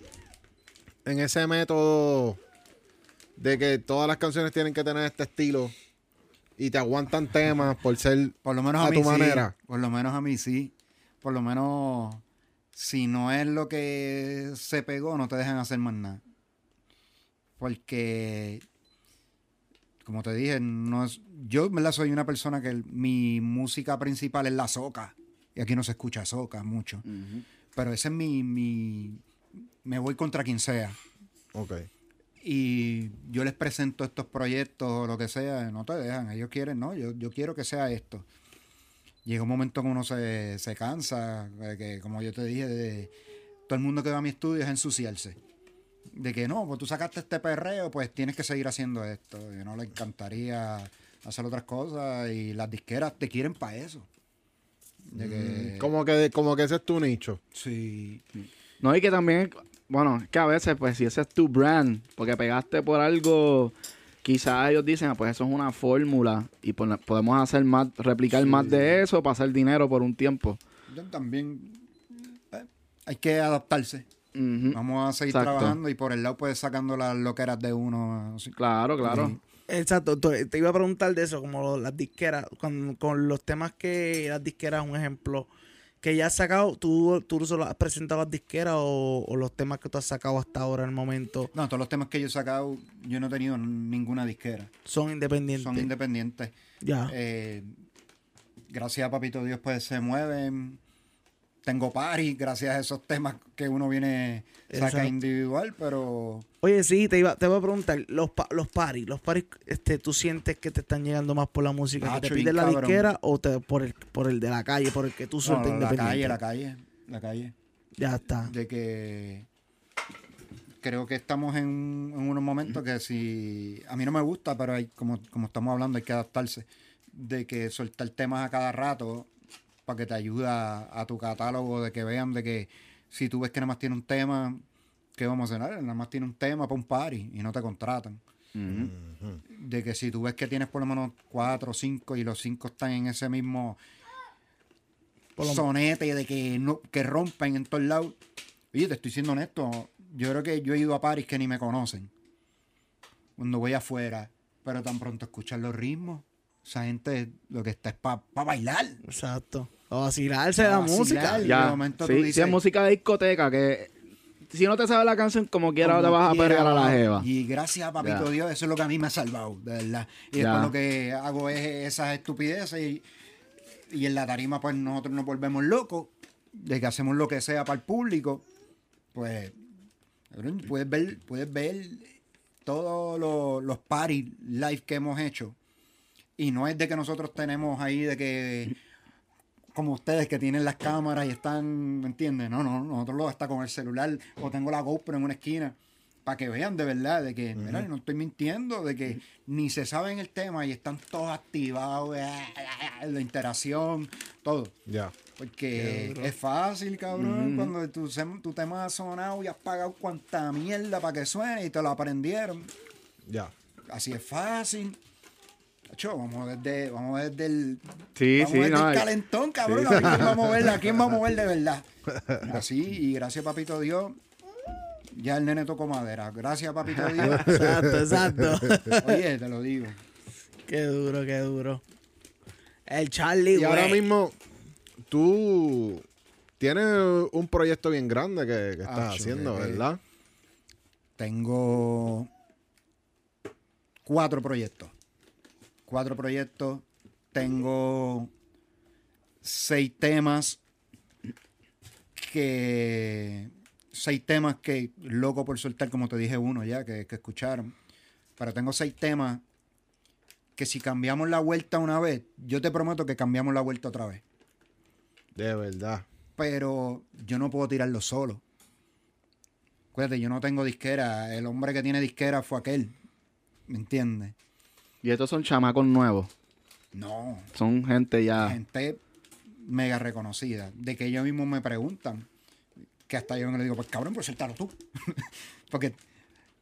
en ese método de que todas las canciones tienen que tener este estilo y te aguantan temas por ser Por lo menos a, a mí tu sí. manera. Por lo menos a mí sí. Por lo menos, si no es lo que se pegó, no te dejan hacer más nada. Porque, como te dije, no es, yo en verdad soy una persona que el- mi música principal es la soca. Y aquí no se escucha soca mucho. Pero ese es mi, mi... Me voy contra quien sea. Ok. Y yo les presento estos proyectos o lo que sea, no te dejan, ellos quieren, no, yo, yo quiero que sea esto. Llega un momento que uno se, se cansa, de que como yo te dije, de, todo el mundo que va a mi estudio es ensuciarse. De que no, pues tú sacaste este perreo, pues tienes que seguir haciendo esto. Y no le encantaría hacer otras cosas y las disqueras te quieren para eso. De que, Como que, como que ese es tu nicho. sí, No, y que también, bueno, es que a veces, pues, si ese es tu brand, porque pegaste por algo, quizás ellos dicen, ah, pues eso es una fórmula y podemos hacer más, replicar más de eso para hacer dinero por un tiempo. yo también eh, hay que adaptarse. Vamos a seguir Exacto. trabajando y por el lado pues sacando las loqueras de uno. así. Claro, claro. Sí. Exacto, te iba a preguntar de eso, como las disqueras, con, con los temas que las disqueras, un ejemplo, que ya has sacado, ¿tú, tú solo has presentado las disqueras o, o los temas que tú has sacado hasta ahora en el momento No, todos los temas que yo he sacado, yo no he tenido ninguna disquera. son independientes? Son independientes. ya. Eh, gracias a Papito Dios pues se mueven. Tengo party gracias a esos temas que uno viene saca Exacto. individual, pero Oye, sí, te iba, te iba a preguntar, los, pa- los paris, los paris, este, ¿tú sientes que te están llegando más por la música que te pide la cabrón. disquera o te, por, el, por el de la calle, por el que tú no, sueltas la independiente? calle, la calle, la calle. Ya está. de que creo que estamos en, en unos momentos que si a mí no me gusta, pero hay como, como estamos hablando hay que adaptarse de que soltar temas a cada rato para que te ayude a, a tu catálogo, de que vean de que si tú ves que nada más tiene un tema, ¿qué vamos a hacer? Nada más tiene un tema para un party y no te contratan. De que si tú ves que tienes por lo menos cuatro o cinco y los cinco están en ese mismo sonete de que no, que rompen en todos lados. Oye, te estoy siendo honesto. Yo creo que yo he ido a París que ni me conocen. Cuando voy afuera. Pero tan pronto escuchar los ritmos. Esa gente lo que está es para bailar. Exacto. O vacilarse de la vacilar. música. Ya, de momento tú sí, dices- es música de discoteca que si no te sabes la canción como quiera Como te vas a perrear a la jeva. Y gracias a Papito Ya. Dios, eso es lo que a mí me ha salvado, de verdad. Y después lo que hago es esas estupideces y, y en la tarima pues nosotros nos volvemos locos, de que hacemos lo que sea para el público, pues puedes ver, puedes ver todos los, los parties live que hemos hecho. Y no es de que nosotros tenemos ahí de que como ustedes que tienen las cámaras y están, ¿me entiendes? No, no, nosotros lo está con el celular o tengo la GoPro en una esquina para que vean de verdad de que, mira, no estoy mintiendo, de que ni se saben el tema y están todos activados, eh, la interacción, todo. Ya. Porque es fácil, cabrón, cuando tu, tu tema ha sonado y has pagado cuanta mierda para que suene y te lo aprendieron. Ya. Así es fácil. Vamos desde, vamos desde el, Sí, vamos sí, desde no, el calentón, cabrón. A ver quién va a mover, a quién va a mover de verdad. Así, y gracias, papito Dios. Ya el nene tocó madera. Gracias, papito Dios. Exacto, exacto. Oye, te lo digo. qué duro, qué duro. El Charlie, Y ahora mismo, tú tienes un proyecto bien grande que, que estás Ah, haciendo. ¿verdad? Tengo cuatro proyectos. Cuatro proyectos. Tengo seis temas que... Seis temas que, loco por soltar, como te dije uno ya, que, que escucharon. Pero tengo seis temas que si cambiamos la vuelta una vez, yo te prometo que cambiamos la vuelta otra vez. De verdad. Pero yo no puedo tirarlo solo. Acuérdate, yo no tengo disquera. El hombre que tiene disquera fue aquel. ¿Me entiendes? Y estos son chamacos nuevos. No. Son gente ya. Gente mega reconocida. De que ellos mismos me preguntan. Que hasta yo me le digo, pues cabrón, pues suéltalo tú. Porque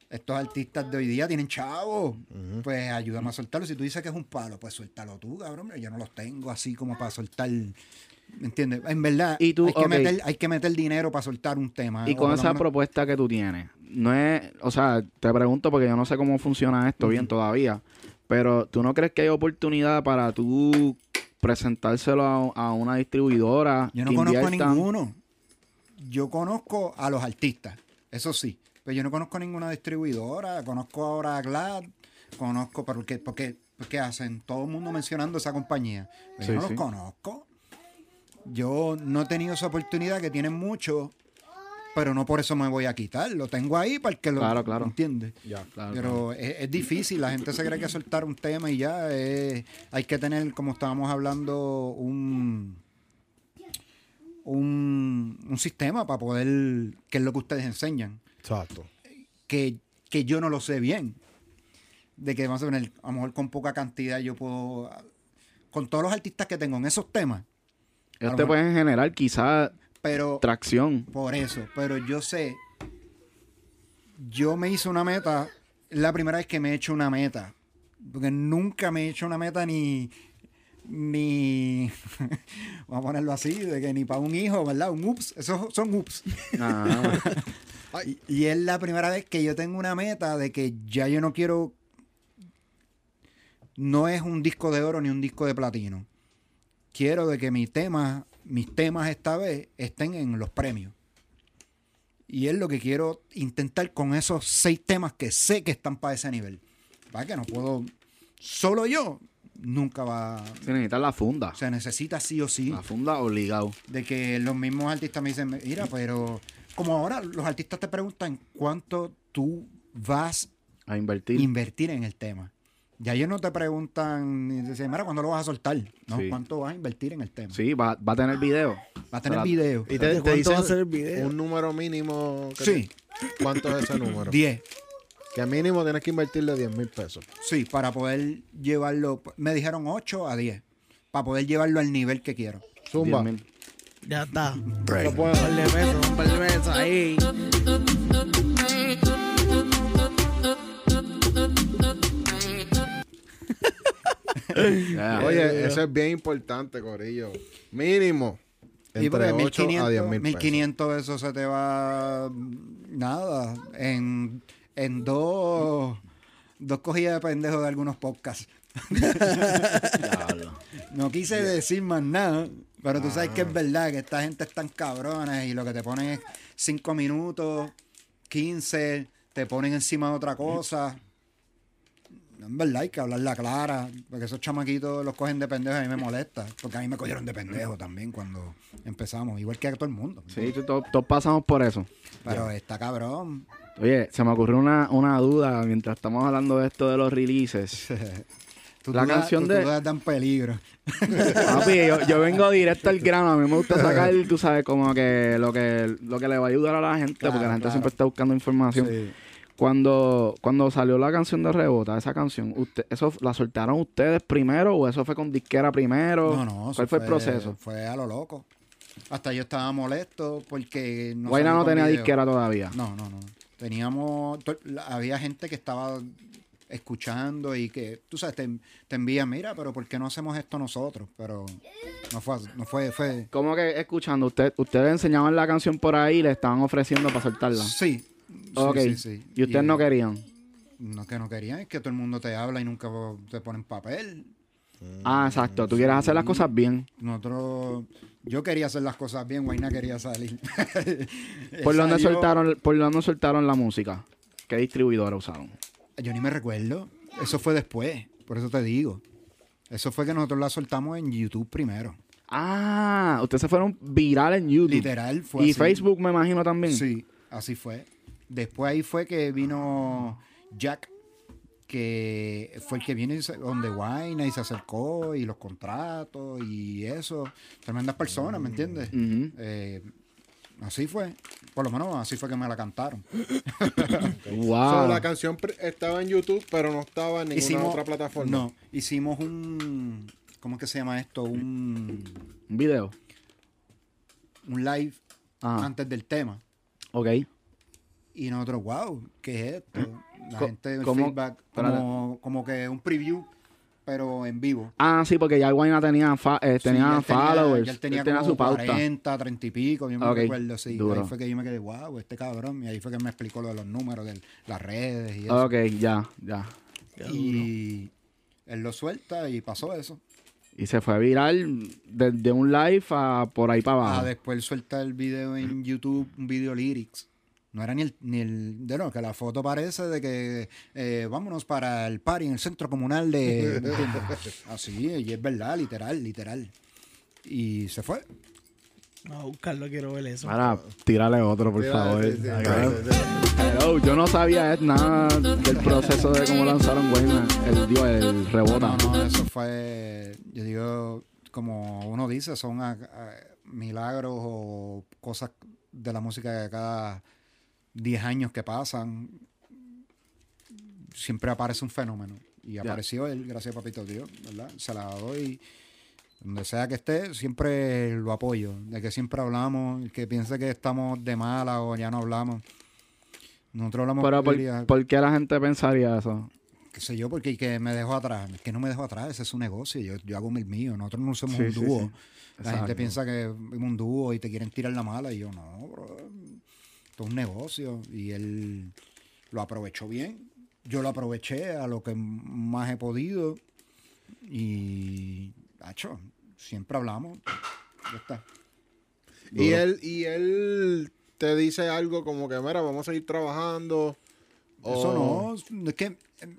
estos artistas de hoy día tienen chavos. Pues ayúdame a soltarlo. Si tú dices que es un palo, pues suéltalo tú, cabrón. Yo no los tengo así como para soltar. ¿Me entiendes? En verdad, Y tú, hay, que meter, hay que meter dinero para soltar un tema. Y con esa menos- propuesta que tú tienes, no es, o sea, te pregunto porque yo no sé cómo funciona esto bien todavía, pero ¿tú no crees que hay oportunidad para tú presentárselo a, a una distribuidora? Yo no que conozco a inviertan? ninguno. Yo conozco a los artistas, eso sí. Pero yo no conozco a ninguna distribuidora. Conozco ahora a Glad. Conozco, porque, porque, porque hacen todo el mundo mencionando esa compañía. Pero Sí, yo no sí. los conozco. Yo no he tenido esa oportunidad que tienen muchos, pero no por eso me voy a quitar. Lo tengo ahí para el que lo Claro, claro. entiende. Ya. Claro, Pero es, es difícil, la gente se cree que soltar un tema y ya eh, hay que tener, como estábamos hablando, un, un, un sistema para poder, que es lo que ustedes enseñan, Exacto. que, que yo no lo sé bien. De que vamos a ver, a lo mejor con poca cantidad yo puedo, con todos los artistas que tengo en esos temas, Ellos a te lo pueden generar quizás pero tracción. Por eso, pero yo sé, yo me hice una meta, es la primera vez que me he hecho una meta, porque nunca me he hecho una meta ni, ni, vamos a ponerlo así, de que ni para un hijo, ¿verdad? Un ups, esos son ups. Ah, Y, y es la primera vez que yo tengo una meta de que ya yo no quiero, no es un disco de oro ni un disco de platino. Quiero de que mis temas, mis temas esta vez estén en los premios. Y es lo que quiero intentar con esos seis temas que sé que están para ese nivel. Para que no puedo, solo yo, nunca va, se necesita la funda. se necesita sí o sí La funda obligado. de que los mismos artistas me dicen, mira, pero como ahora los artistas te preguntan cuánto tú vas A a invertir. invertir en el tema. Ya ellos no te preguntan, ni dicen, mira, ¿cuándo lo vas a soltar? No, Sí. ¿cuánto vas a invertir en el tema? Sí, va, va a tener video. Va a tener video. Y ¿De te, te cuánto dicen va a ser el video? un número mínimo. que Sí, te- ¿Cuánto es ese número? 10. Que mínimo tienes que invertirle 10 mil pesos. Sí, para poder llevarlo. Me dijeron 8 a 10. Para poder llevarlo al nivel que quiero. Zumba. 10.000. Ya está. Un puedo- par de pesos, un par de pesos ahí. Oye, eso es bien importante, Corillo. Mínimo. Y Entre porque 8 a 10 mil 1500 eso se te va nada en, en dos dos cogidas de pendejo de algunos podcasts. No quise decir más nada, pero tú sabes que es verdad que esta gente es tan cabrona y lo que te ponen es 5 minutos, 15, te ponen encima de otra cosa. Es verdad, hay que hablarla clara, porque esos chamaquitos los cogen de pendejo y a mí me molesta, porque a mí me cogieron de pendejo también cuando empezamos, igual que a todo el mundo. Sí, tú- todos pasamos por eso. Pero está cabrón. Oye, se me ocurrió una, una duda mientras estamos hablando de esto de los releases. Tú La dudas- canción tú de- dudas dan peligro. Papi, yo, yo vengo directo al grano. A mí me gusta sacar, tú sabes, como que lo que, lo que le va a ayudar a la gente, Claro, porque la gente claro. siempre está buscando información. Sí. Cuando, cuando salió la canción de Rebota, esa canción, usted, ¿eso la soltaron ustedes primero o eso fue con disquera primero? No, no. ¿Cuál fue el proceso? Fue a lo loco. Hasta yo estaba molesto porque no Guayna no tenía video. disquera todavía. No, no, no. Teníamos. Había gente que estaba escuchando y que, tú sabes, te, te envían, mira, pero ¿por qué no hacemos esto nosotros? Pero no fue, no fue, fue. ¿Cómo que escuchando? Usted, ustedes enseñaban la canción por ahí y le estaban ofreciendo para soltarla. Sí. Ok. sí, sí. Y ustedes no querían. No, que no querían, es que todo el mundo te habla y nunca te ponen papel. Ah, exacto. Tú quieres hacer las cosas bien. Nosotros, yo quería hacer las cosas bien, Guayna quería salir. ¿Por dónde soltaron, por dónde soltaron la música? ¿Qué distribuidora usaron? Yo ni me recuerdo. Eso fue después, por eso te digo. Eso fue que nosotros la soltamos en YouTube primero. Ah, ustedes se fueron viral en YouTube. Literal fue y así. Facebook me imagino también. Sí, así fue. Después ahí fue que vino Jack, que fue el que vino y se- donde Wine y se acercó y los contratos y eso. Tremendas personas, ¿me entiendes? Eh, así fue. Por lo menos así fue que me la cantaron. Wow. So, la canción estaba en YouTube, pero no estaba en ninguna otra plataforma. No, hicimos un. ¿Cómo es que se llama esto? Un, Un video. un live Ajá. antes del tema. Ok. Y nosotros, wow, ¿qué es esto? La Co- gente, el ¿cómo? feedback, como, como que un preview, pero en vivo. Ah, sí, porque ya Guayna tenía, fa- eh, Sí, tenía ya él followers. él tenía, Él tenía como su pauta. 40, 30 y pico, yo me Ok, recuerdo, sí. duro. Ahí fue que yo me quedé, wow, este cabrón. Y ahí fue que me explicó lo de los números, de las redes y eso. Ok, ya, ya. y él lo suelta y pasó eso. Y se fue viral desde un live a por ahí para Ah, abajo. después él suelta el video en YouTube, un video lyrics. No era ni el, ni el de no, que la foto parece de que eh, vámonos para el party en el centro comunal de. Así, y es verdad, literal, literal. Y se fue. A buscarlo, quiero ver eso. Ahora, tírale otro, por favor. sí, sí, Acá. sí, sí. Hello, yo no sabía nada del proceso de cómo lanzaron Guayna. El, digo, el rebota. No, no, eso fue, yo digo, como uno dice, son a- a- milagros o cosas de la música que cada 10 años que pasan, siempre aparece un fenómeno. Y apareció él, gracias a Papito Dios, ¿verdad? Se la doy. Donde sea que esté, siempre lo apoyo. De que siempre hablamos, el que piense que estamos de mala o ya no hablamos. Nosotros hablamos Pero por, ¿por, qué la gente pensaría eso? qué sé yo, porque que me dejó atrás. Es que no me dejo atrás, ese es su negocio. Yo, yo hago el mío. Nosotros no somos Sí, un sí, dúo. sí. La Exacto. gente piensa que es un dúo y te quieren tirar la mala. Y yo, no, bro. Esto es un negocio. Y él lo aprovechó bien. Yo lo aproveché a lo que más he podido. Y, hacho, siempre hablamos. Ya está. Y él, y él te dice algo como que, mira, vamos a seguir trabajando. Eso o- no, es que eh,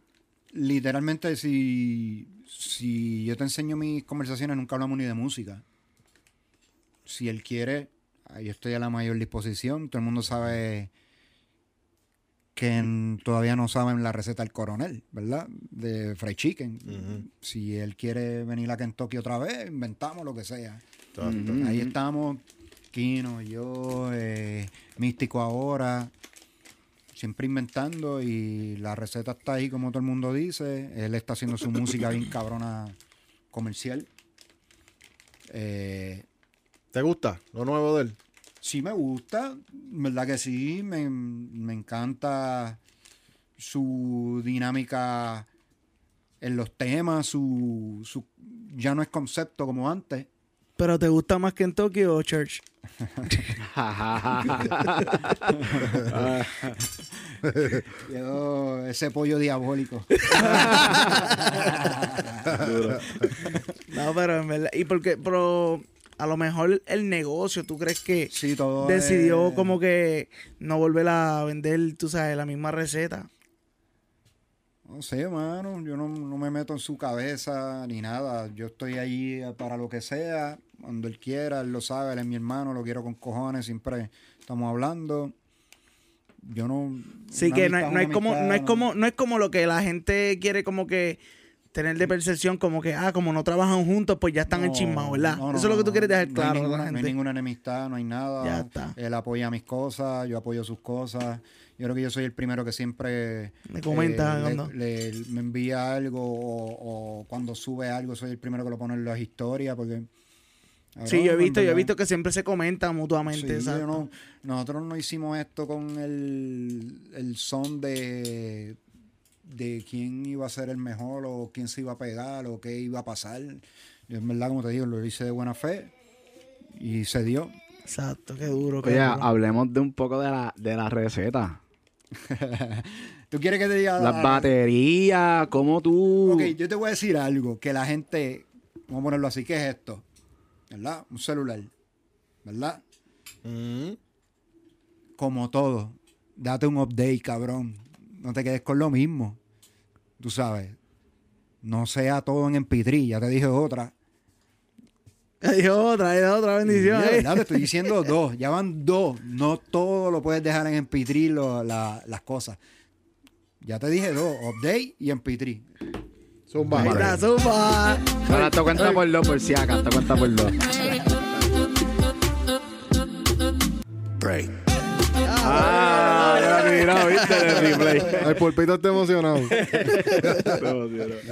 literalmente si, si yo te enseño mis conversaciones nunca hablamos ni de música. Si él quiere, ahí estoy a la mayor disposición. Todo el mundo sabe que en- todavía no saben la receta del coronel, ¿verdad? De fried chicken. Si él quiere venir a Kentucky otra vez, inventamos lo que sea. Ahí estamos, Kino, yo, eh, Místico ahora, siempre inventando y la receta está ahí como todo el mundo dice. Él está haciendo su música bien cabrona comercial. Eh, ¿Te gusta lo nuevo de él? Sí me gusta, verdad que sí, me, me encanta su dinámica en los temas, su, su ya no es concepto como antes. ¿Pero te gusta más Kentucky o Church? Yo, ese pollo diabólico. No, pero en verdad. Y porque, pero a lo mejor el negocio, ¿tú crees que Sí, todo decidió es- como que no volver a vender, tú sabes, la misma receta? No sé, mano, yo no, no me meto en su cabeza ni nada. Yo estoy ahí para lo que sea, cuando él quiera, él lo sabe, él es mi hermano, lo quiero con cojones, siempre estamos hablando. Yo no... Sí, que no, amistad es- no es una como, no es como, no es como lo que la gente quiere como que tener de percepción, como que, ah, como no trabajan juntos, pues ya están No, enchismados, ¿verdad? no, no, Eso es lo que tú quieres dejar no hay claro a ninguna- la No hay gente. ninguna enemistad, no hay nada. Ya está. Él apoya mis cosas, yo apoyo sus cosas. Yo creo que yo soy el primero que siempre Me comenta eh, le- le- me envía algo o, o cuando sube algo soy el primero que lo pone en las historias porque Sí, yo he visto, yo he visto que siempre se comentan mutuamente, sí, no- nosotros no hicimos esto con el, el son de de quién iba a ser el mejor o quién se iba a pegar o qué iba a pasar. Yo en verdad, como te digo, lo hice de buena fe y se dio. Exacto, qué duro. Qué Oye, duro. hablemos de un poco de la, de la receta. ¿Tú quieres que te diga? Las baterías, cómo tú... Ok, yo te voy a decir algo que la gente, vamos a ponerlo así, ¿qué es esto? ¿Verdad? Un celular, ¿verdad? Mm. Como todo, date un update, cabrón. No te quedes con lo mismo. Tú sabes. No sea todo en MP3, ya te dije otra. Hay otra, hay otra bendición. ¿eh? verdad, te estoy diciendo dos. Ya van dos. No todo lo puedes dejar en MP3 lo- la- las cosas. Ya te dije dos. Update y MP3. Zumba. Ahí está, zumba. Ahora te cuenta por dos, por si acaso, te cuenta por dos. Ah, tirado, viste el replay. El pulpito está emocionado.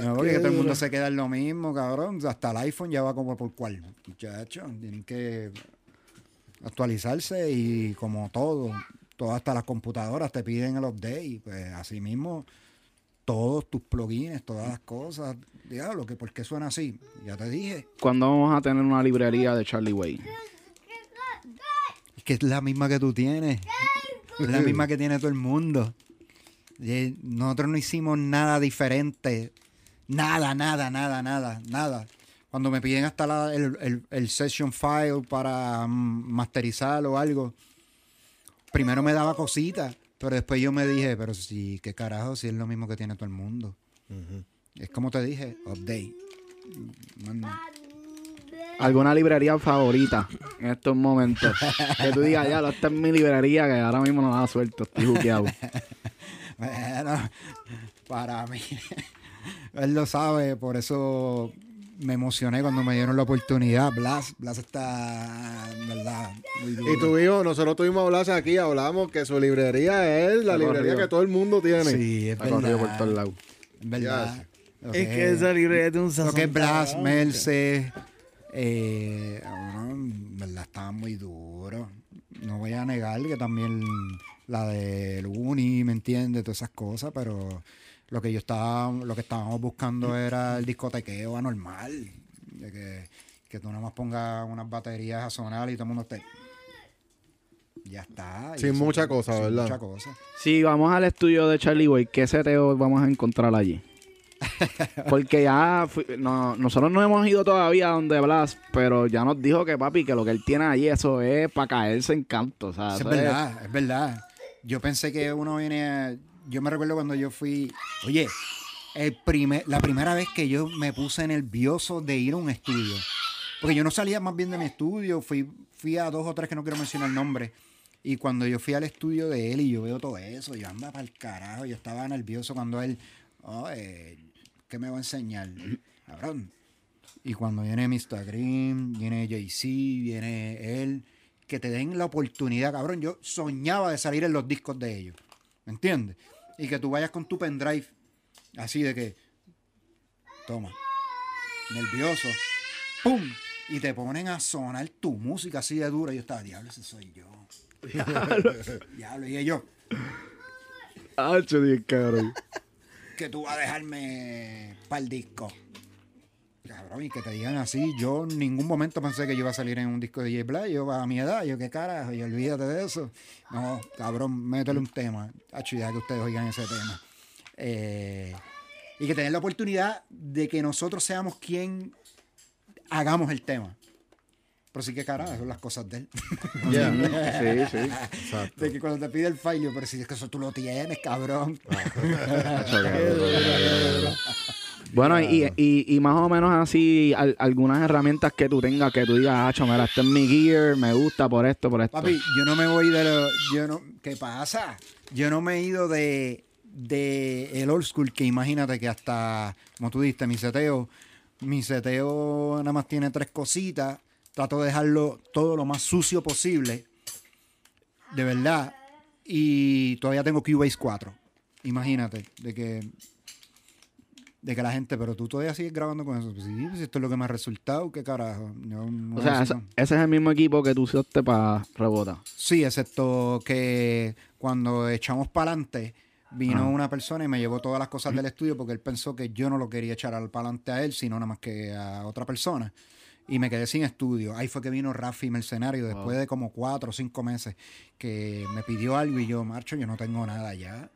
No, porque todo el mundo se queda en lo mismo, cabrón. Hasta el iPhone ya va como por cual. Muchachos, tienen que actualizarse y como todo, todas hasta las computadoras te piden el update. Y pues así mismo, todos tus plugins, todas las cosas. Diablo, que ¿por qué suena así? Ya te dije. ¿Cuándo vamos a tener una librería de Charlie Way? Es que es la misma que tú tienes. Es la misma que tiene todo el mundo. Nosotros no hicimos nada diferente. Nada, nada, nada, nada, nada. Cuando me piden hasta la- el, el- el session file para mm, masterizar o algo, primero me daba cositas, pero después yo me dije, pero sí, qué carajo, si es lo mismo que tiene todo el mundo. Es como te dije, update. Man, ¿Alguna librería favorita en estos momentos? Que tú digas, ya, esta es mi librería que ahora mismo no la suelto, estoy juqueado. Bueno, para mí, él lo sabe, por eso me emocioné cuando me dieron la oportunidad. Blas, Blas está, en verdad, muy duro. Y tuvimos, nosotros tuvimos a Blas aquí, hablamos que su librería es la Está librería corrido. que todo el mundo tiene. Sí, es Está corrido por verdad. todos lados. Verdad. Lo Es que esa librería tiene un Lo sazón. que es Blas. Merce, eh, en verdad estaba muy duro. No voy a negar que también la del Uni, ¿me entiendes? Todas esas cosas, pero lo que yo estaba, lo que estábamos buscando era el discotequeo anormal. De que, que tú nada más pongas unas baterías a sonar y todo el mundo esté. Ya está. Sin eso- mucha cosa, sin ¿verdad? Mucha cosa. Si vamos al estudio de Charlie Way, ¿qué seteo vamos a encontrar allí? Porque ya fui- no, nosotros no hemos ido todavía donde Blas, pero ya nos dijo que papi, que lo que él tiene allí, eso es para caerse en canto. O sea, es verdad, es verdad. Yo pensé que uno viene. a- Yo me recuerdo cuando yo fui. Oye, el primer, la primera vez que yo me puse nervioso de ir a un estudio. Porque yo no salía más bien de mi estudio. Fui, fui a dos o tres que no quiero mencionar el nombre. Y cuando yo fui al estudio de él y yo veo todo eso, yo anda para el carajo. Yo estaba nervioso cuando él. Oh, eh, ¿Qué me va a enseñar? Cabrón. Y cuando viene Mr. Green, viene Jay-Z, viene él, que te den la oportunidad, cabrón. Yo soñaba de salir en los discos de ellos. ¿Me entiendes? Y que tú vayas con tu pendrive, así de que. Toma. Nervioso. ¡Pum! y te ponen a sonar tu música así de dura. Y yo estaba, diablo, ese soy yo. diablo, y yo, bien cabrón. Que tú vas a dejarme para el disco. Cabrón, y que te digan así, yo en ningún momento pensé que yo iba a salir en un disco de J Black, yo a mi edad, yo qué carajo, y olvídate de eso. No, cabrón, métele un tema, ya que ustedes oigan ese tema. Eh, y que tener la oportunidad de que nosotros seamos quien hagamos el tema. Pero sí que carajo, son las cosas de él. Yeah. Sí, sí. Exacto. De que cuando te pide el file, yo, pero si es que eso tú lo tienes, cabrón. Cabrón. Bueno, y, y, y más o menos así, al- algunas herramientas que tú tengas, que tú digas, Hacho, mira, este es mi gear, me gusta por esto, por esto. Papi, yo no me voy de lo, yo no, ¿qué pasa? Yo no me he ido de, de el old school, que imagínate que hasta, como tú dijiste, mi seteo, mi seteo nada más tiene tres cositas, trato de dejarlo todo lo más sucio posible, de verdad, y todavía tengo Cubase 4, imagínate, de que de que la gente, pero tú todavía sigues grabando con eso. Pues sí, pues esto es lo que me ha resultado, qué carajo. Yo no O sea, ese, no. ese es el mismo equipo que tú usaste para rebota. Sí, excepto que cuando echamos para adelante, vino Ah. una persona y me llevó todas las cosas del estudio porque él pensó que yo no lo quería echar al para adelante a él, sino nada más que a otra persona. Y me quedé sin estudio. Ahí fue que vino Rafi Mercenario después de como cuatro o cinco meses que me pidió algo y yo, Marcho, yo no tengo nada ya.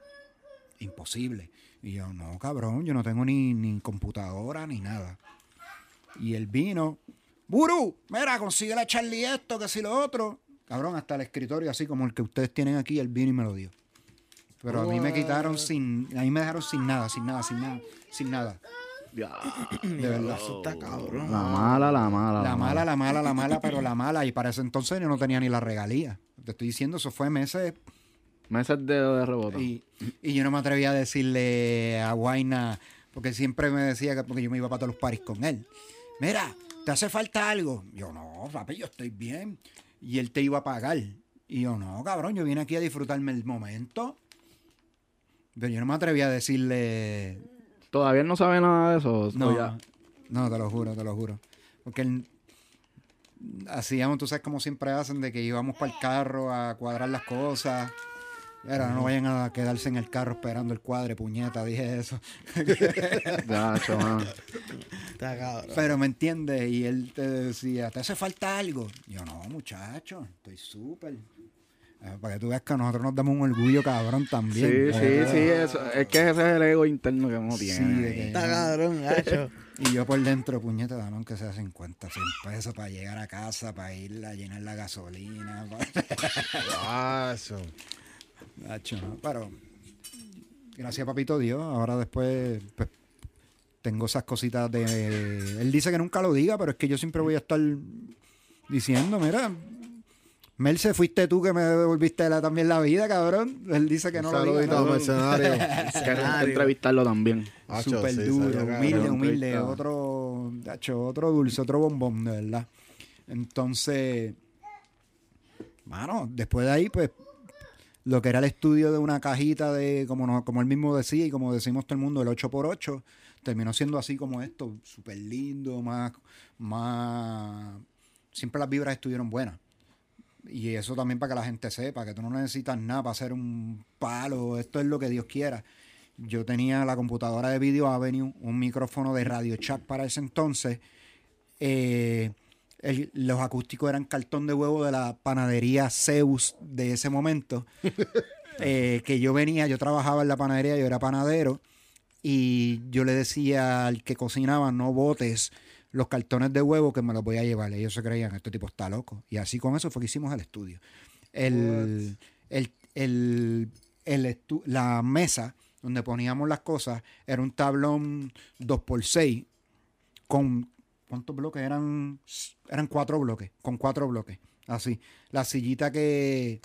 Imposible. Y yo, no, cabrón, yo no tengo ni, ni computadora ni nada. Y él vino, Buru, mira, consigue la Charlie esto, que si lo otro. Cabrón, hasta el escritorio, así como el que ustedes tienen aquí, él vino y me lo dio. Pero a mí me quitaron sin, a mí me dejaron sin nada, sin nada, sin nada, sin nada. De verdad. Eso está cabrón. La mala, la mala. La mala, la mala, la mala, pero la mala. Y para ese entonces yo no tenía ni la regalía. Te estoy diciendo, eso fue meses Meses de, de rebota. Y, y yo no me atrevía a decirle a Guaina, porque siempre me decía que porque yo me iba para todos los paris con él. Mira, ¿te hace falta algo? Yo, no, papi, yo estoy bien. Y él te iba a pagar. Y yo, no, cabrón, yo vine aquí a disfrutarme el momento. Pero yo no me atrevía a decirle. ¿Todavía él no sabe nada de eso? ¿O No, ya? no, te lo juro, te lo juro. Porque él, hacíamos, tú sabes como siempre hacen, de que íbamos para el carro a cuadrar las cosas. Era, no vayan a quedarse en el carro esperando el cuadre, puñeta, dije eso. Ya, hacho, mano. Está cabrón. Pero me entiendes, y él te decía, ¿te hace falta algo? Yo, no, muchacho, estoy súper. Eh, Para que tú veas que nosotros nos damos un orgullo cabrón también. Sí, sí, Eh, sí. eso- es que ese es el ego interno que uno Sí, tiene. de que- Está cabrón, gacho. Y yo por dentro, puñeta, dame aunque sea 50, 100 pesos para llegar a casa, para ir a llenar la gasolina. pa- Eso. Nacho, ¿no? Pero gracias papito Dios, ahora después pues, tengo esas cositas de... Él dice que nunca lo diga, pero es que yo siempre voy a estar diciendo, mira, Merce, fuiste tú que me devolviste la- también la vida, cabrón. Él dice que no lo diga. saludito mercenario. Queremos entrevistarlo también. Hacho, Súper sí, duro, humilde, humilde, otro, otro dulce, otro bombón, de verdad. Entonces, mano, después de ahí, pues, lo que era el estudio de una cajita de, como, no- como él mismo decía y como decimos todo el mundo, el 8x8, terminó siendo así como esto, súper lindo, más, más, siempre las vibras estuvieron buenas. Y eso también para que la gente sepa, que tú no necesitas nada para hacer un palo, esto es lo que Dios quiera. Yo tenía la computadora de Video Avenue, un micrófono de Radio Chat para ese entonces. eh, el- los acústicos eran cartón de huevo de la panadería Zeus de ese momento. eh, que yo venía, yo trabajaba en la panadería, yo era panadero. Y yo le decía al que cocinaba, no botes los cartones de huevo que me los voy a llevar. Ellos se creían, este tipo está loco. Y así con eso fue que hicimos el estudio. El, el, el- el estu- la mesa donde poníamos las cosas era un tablón 2x6 con... ¿Cuántos bloques? Eran, eran cuatro bloques, con cuatro bloques. Así. La sillita que,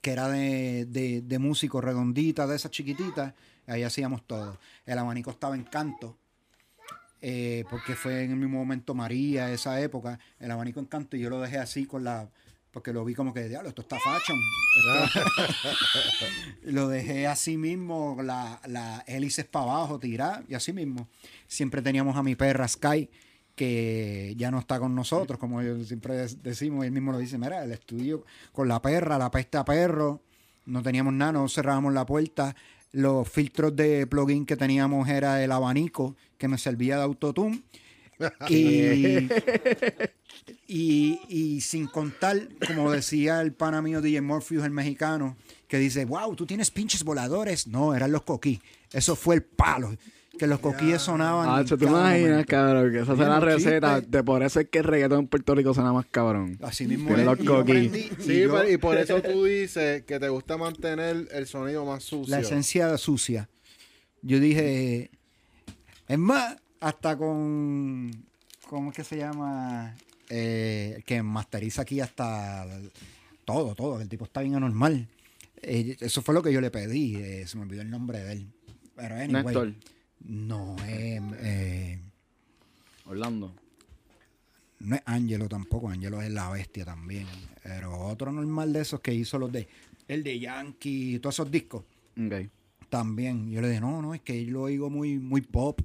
que era de, de, de músico redondita, de esas chiquititas, ahí hacíamos todo. El abanico estaba en canto, eh, porque fue en el mismo momento María, esa época, el abanico en canto, y yo lo dejé así con la. Porque lo vi como que, diablo, esto está fashion. Esto- lo dejé así mismo, la, la hélices para abajo, tirar, y así mismo. Siempre teníamos a mi perra Sky, que ya no está con nosotros, como yo siempre decimos, él mismo lo dice, mira, el estudio con la perra, la peste a perro, no teníamos nada, no cerrábamos la puerta, los filtros de plugin que teníamos era el abanico que me servía de autotune. Y, y, y sin contar, como decía el pana mío DJ Morpheus, el mexicano, que dice, wow, tú tienes pinches voladores. No, eran los coquí. Eso fue el palo. Que los coquíes sonaban. Ah, ¿tú te imaginas, cabrón? Que esa sea la receta. De por eso es que el reggaetón en Puerto Rico suena más cabrón. Así mismo es. los Y yo coquí. aprendí, y Sí, yo- pero- y por eso tú dices que te gusta mantener el sonido más sucio. la esencia sucia. Yo dije, es más, hasta con, ¿cómo es que se llama? Eh, que masteriza aquí hasta todo, todo, el tipo está bien anormal. Eh, eso fue lo que yo le pedí, eh, se me olvidó el nombre de él. Pero anyway, Néstor, no, eh, eh, Orlando. no es Angelo tampoco, Angelo es la bestia también. Pero otro normal de esos que hizo los de, el de Yankee, todos esos discos. También. Yo le dije, no, no, es que yo lo oigo muy, muy pop.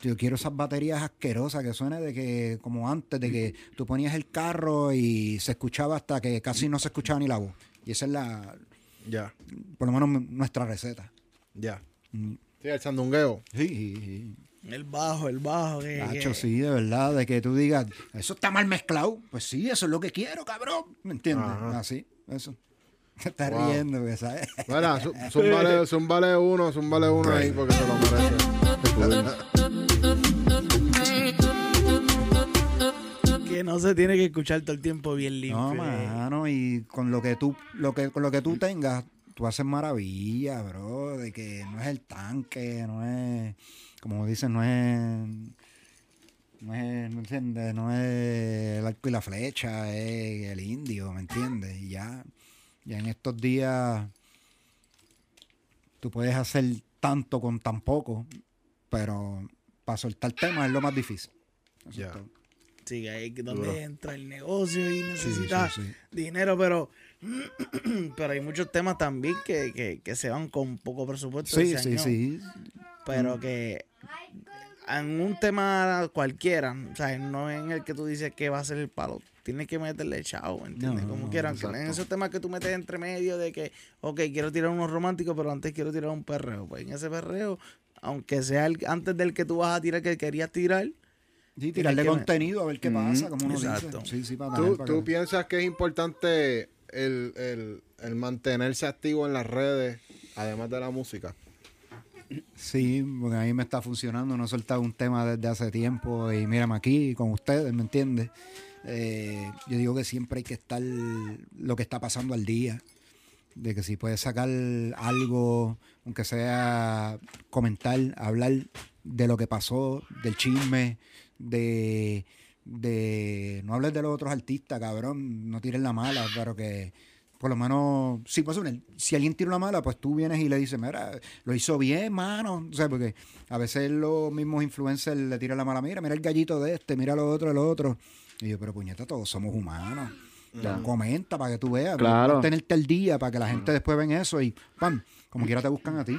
Yo quiero esas baterías asquerosas que suene de que, como antes, de que tú ponías el carro y se escuchaba hasta que casi no se escuchaba ni la voz. Y esa es la, Ya, por lo menos nuestra receta. ya. Mm. Sí, el sandungueo. Sí, sí, sí. El bajo, el bajo. Que, Nacho, que- sí, de verdad, de que tú digas, eso está mal mezclado. Pues sí, eso es lo que quiero, cabrón. ¿Me entiendes? Ajá. Así, eso. Te estás Wow. riendo, porque, ¿sabes? Mira, zu- zúmbale, zúmbale uno, zúmbale uno ahí porque se lo merece. que no se tiene que escuchar todo el tiempo bien limpio. No, mano, y con lo que tú, lo que, con lo que tú tengas, tú haces maravilla, bro, de que no es el tanque, no es, como dicen, no es, no es, ¿me entiendes? No es el arco y la flecha, es el indio, ¿me entiendes? Y ya, ya en estos días tú puedes hacer tanto con tan poco, pero para soltar temas es lo más difícil. Eso todo. Sí, que ahí es donde Duro. entra el negocio y Sí, necesita sí, sí. dinero, pero pero hay muchos temas también que, que, que se van con poco presupuesto. Sí, ese sí, año, sí. Pero que en un tema cualquiera, o sea, no en el que tú dices que va a ser el palo, tienes que meterle chavo, ¿entiendes? No, Como no, quieran. En esos temas que tú metes entre medio de que, ok, quiero tirar unos románticos, pero antes quiero tirar un perreo. Pues en ese perreo, aunque sea el- antes del que tú vas a tirar que querías tirar, Sí, tirarle contenido a ver qué pasa, como uno Exacto. dice. Sí, sí, para ¿Tú, para tú piensas que es importante el, el- el mantenerse activo en las redes, además de la música? Sí, porque a mí me está funcionando. No he soltado un tema desde hace tiempo y mírame aquí con ustedes, ¿me entiendes? Eh, yo digo que siempre hay que estar lo que está pasando al día. De que si puedes sacar algo, aunque sea comentar, hablar de lo que pasó, del chisme, de, de no hables de los otros artistas, cabrón, no tires la mala, pero que por lo menos, sí, pues, si alguien tira una mala, pues tú vienes y le dices, mira, lo hizo bien, mano. O sea, porque a veces los mismos influencers le tiran la mala, mira, mira el gallito de este, mira lo otro, el otro. Y yo, pero puñeta, todos somos humanos. Ya. Comenta para que tú veas, Claro. no tenerte el día para que la gente después ven eso y, pam, como quiera te buscan a ti.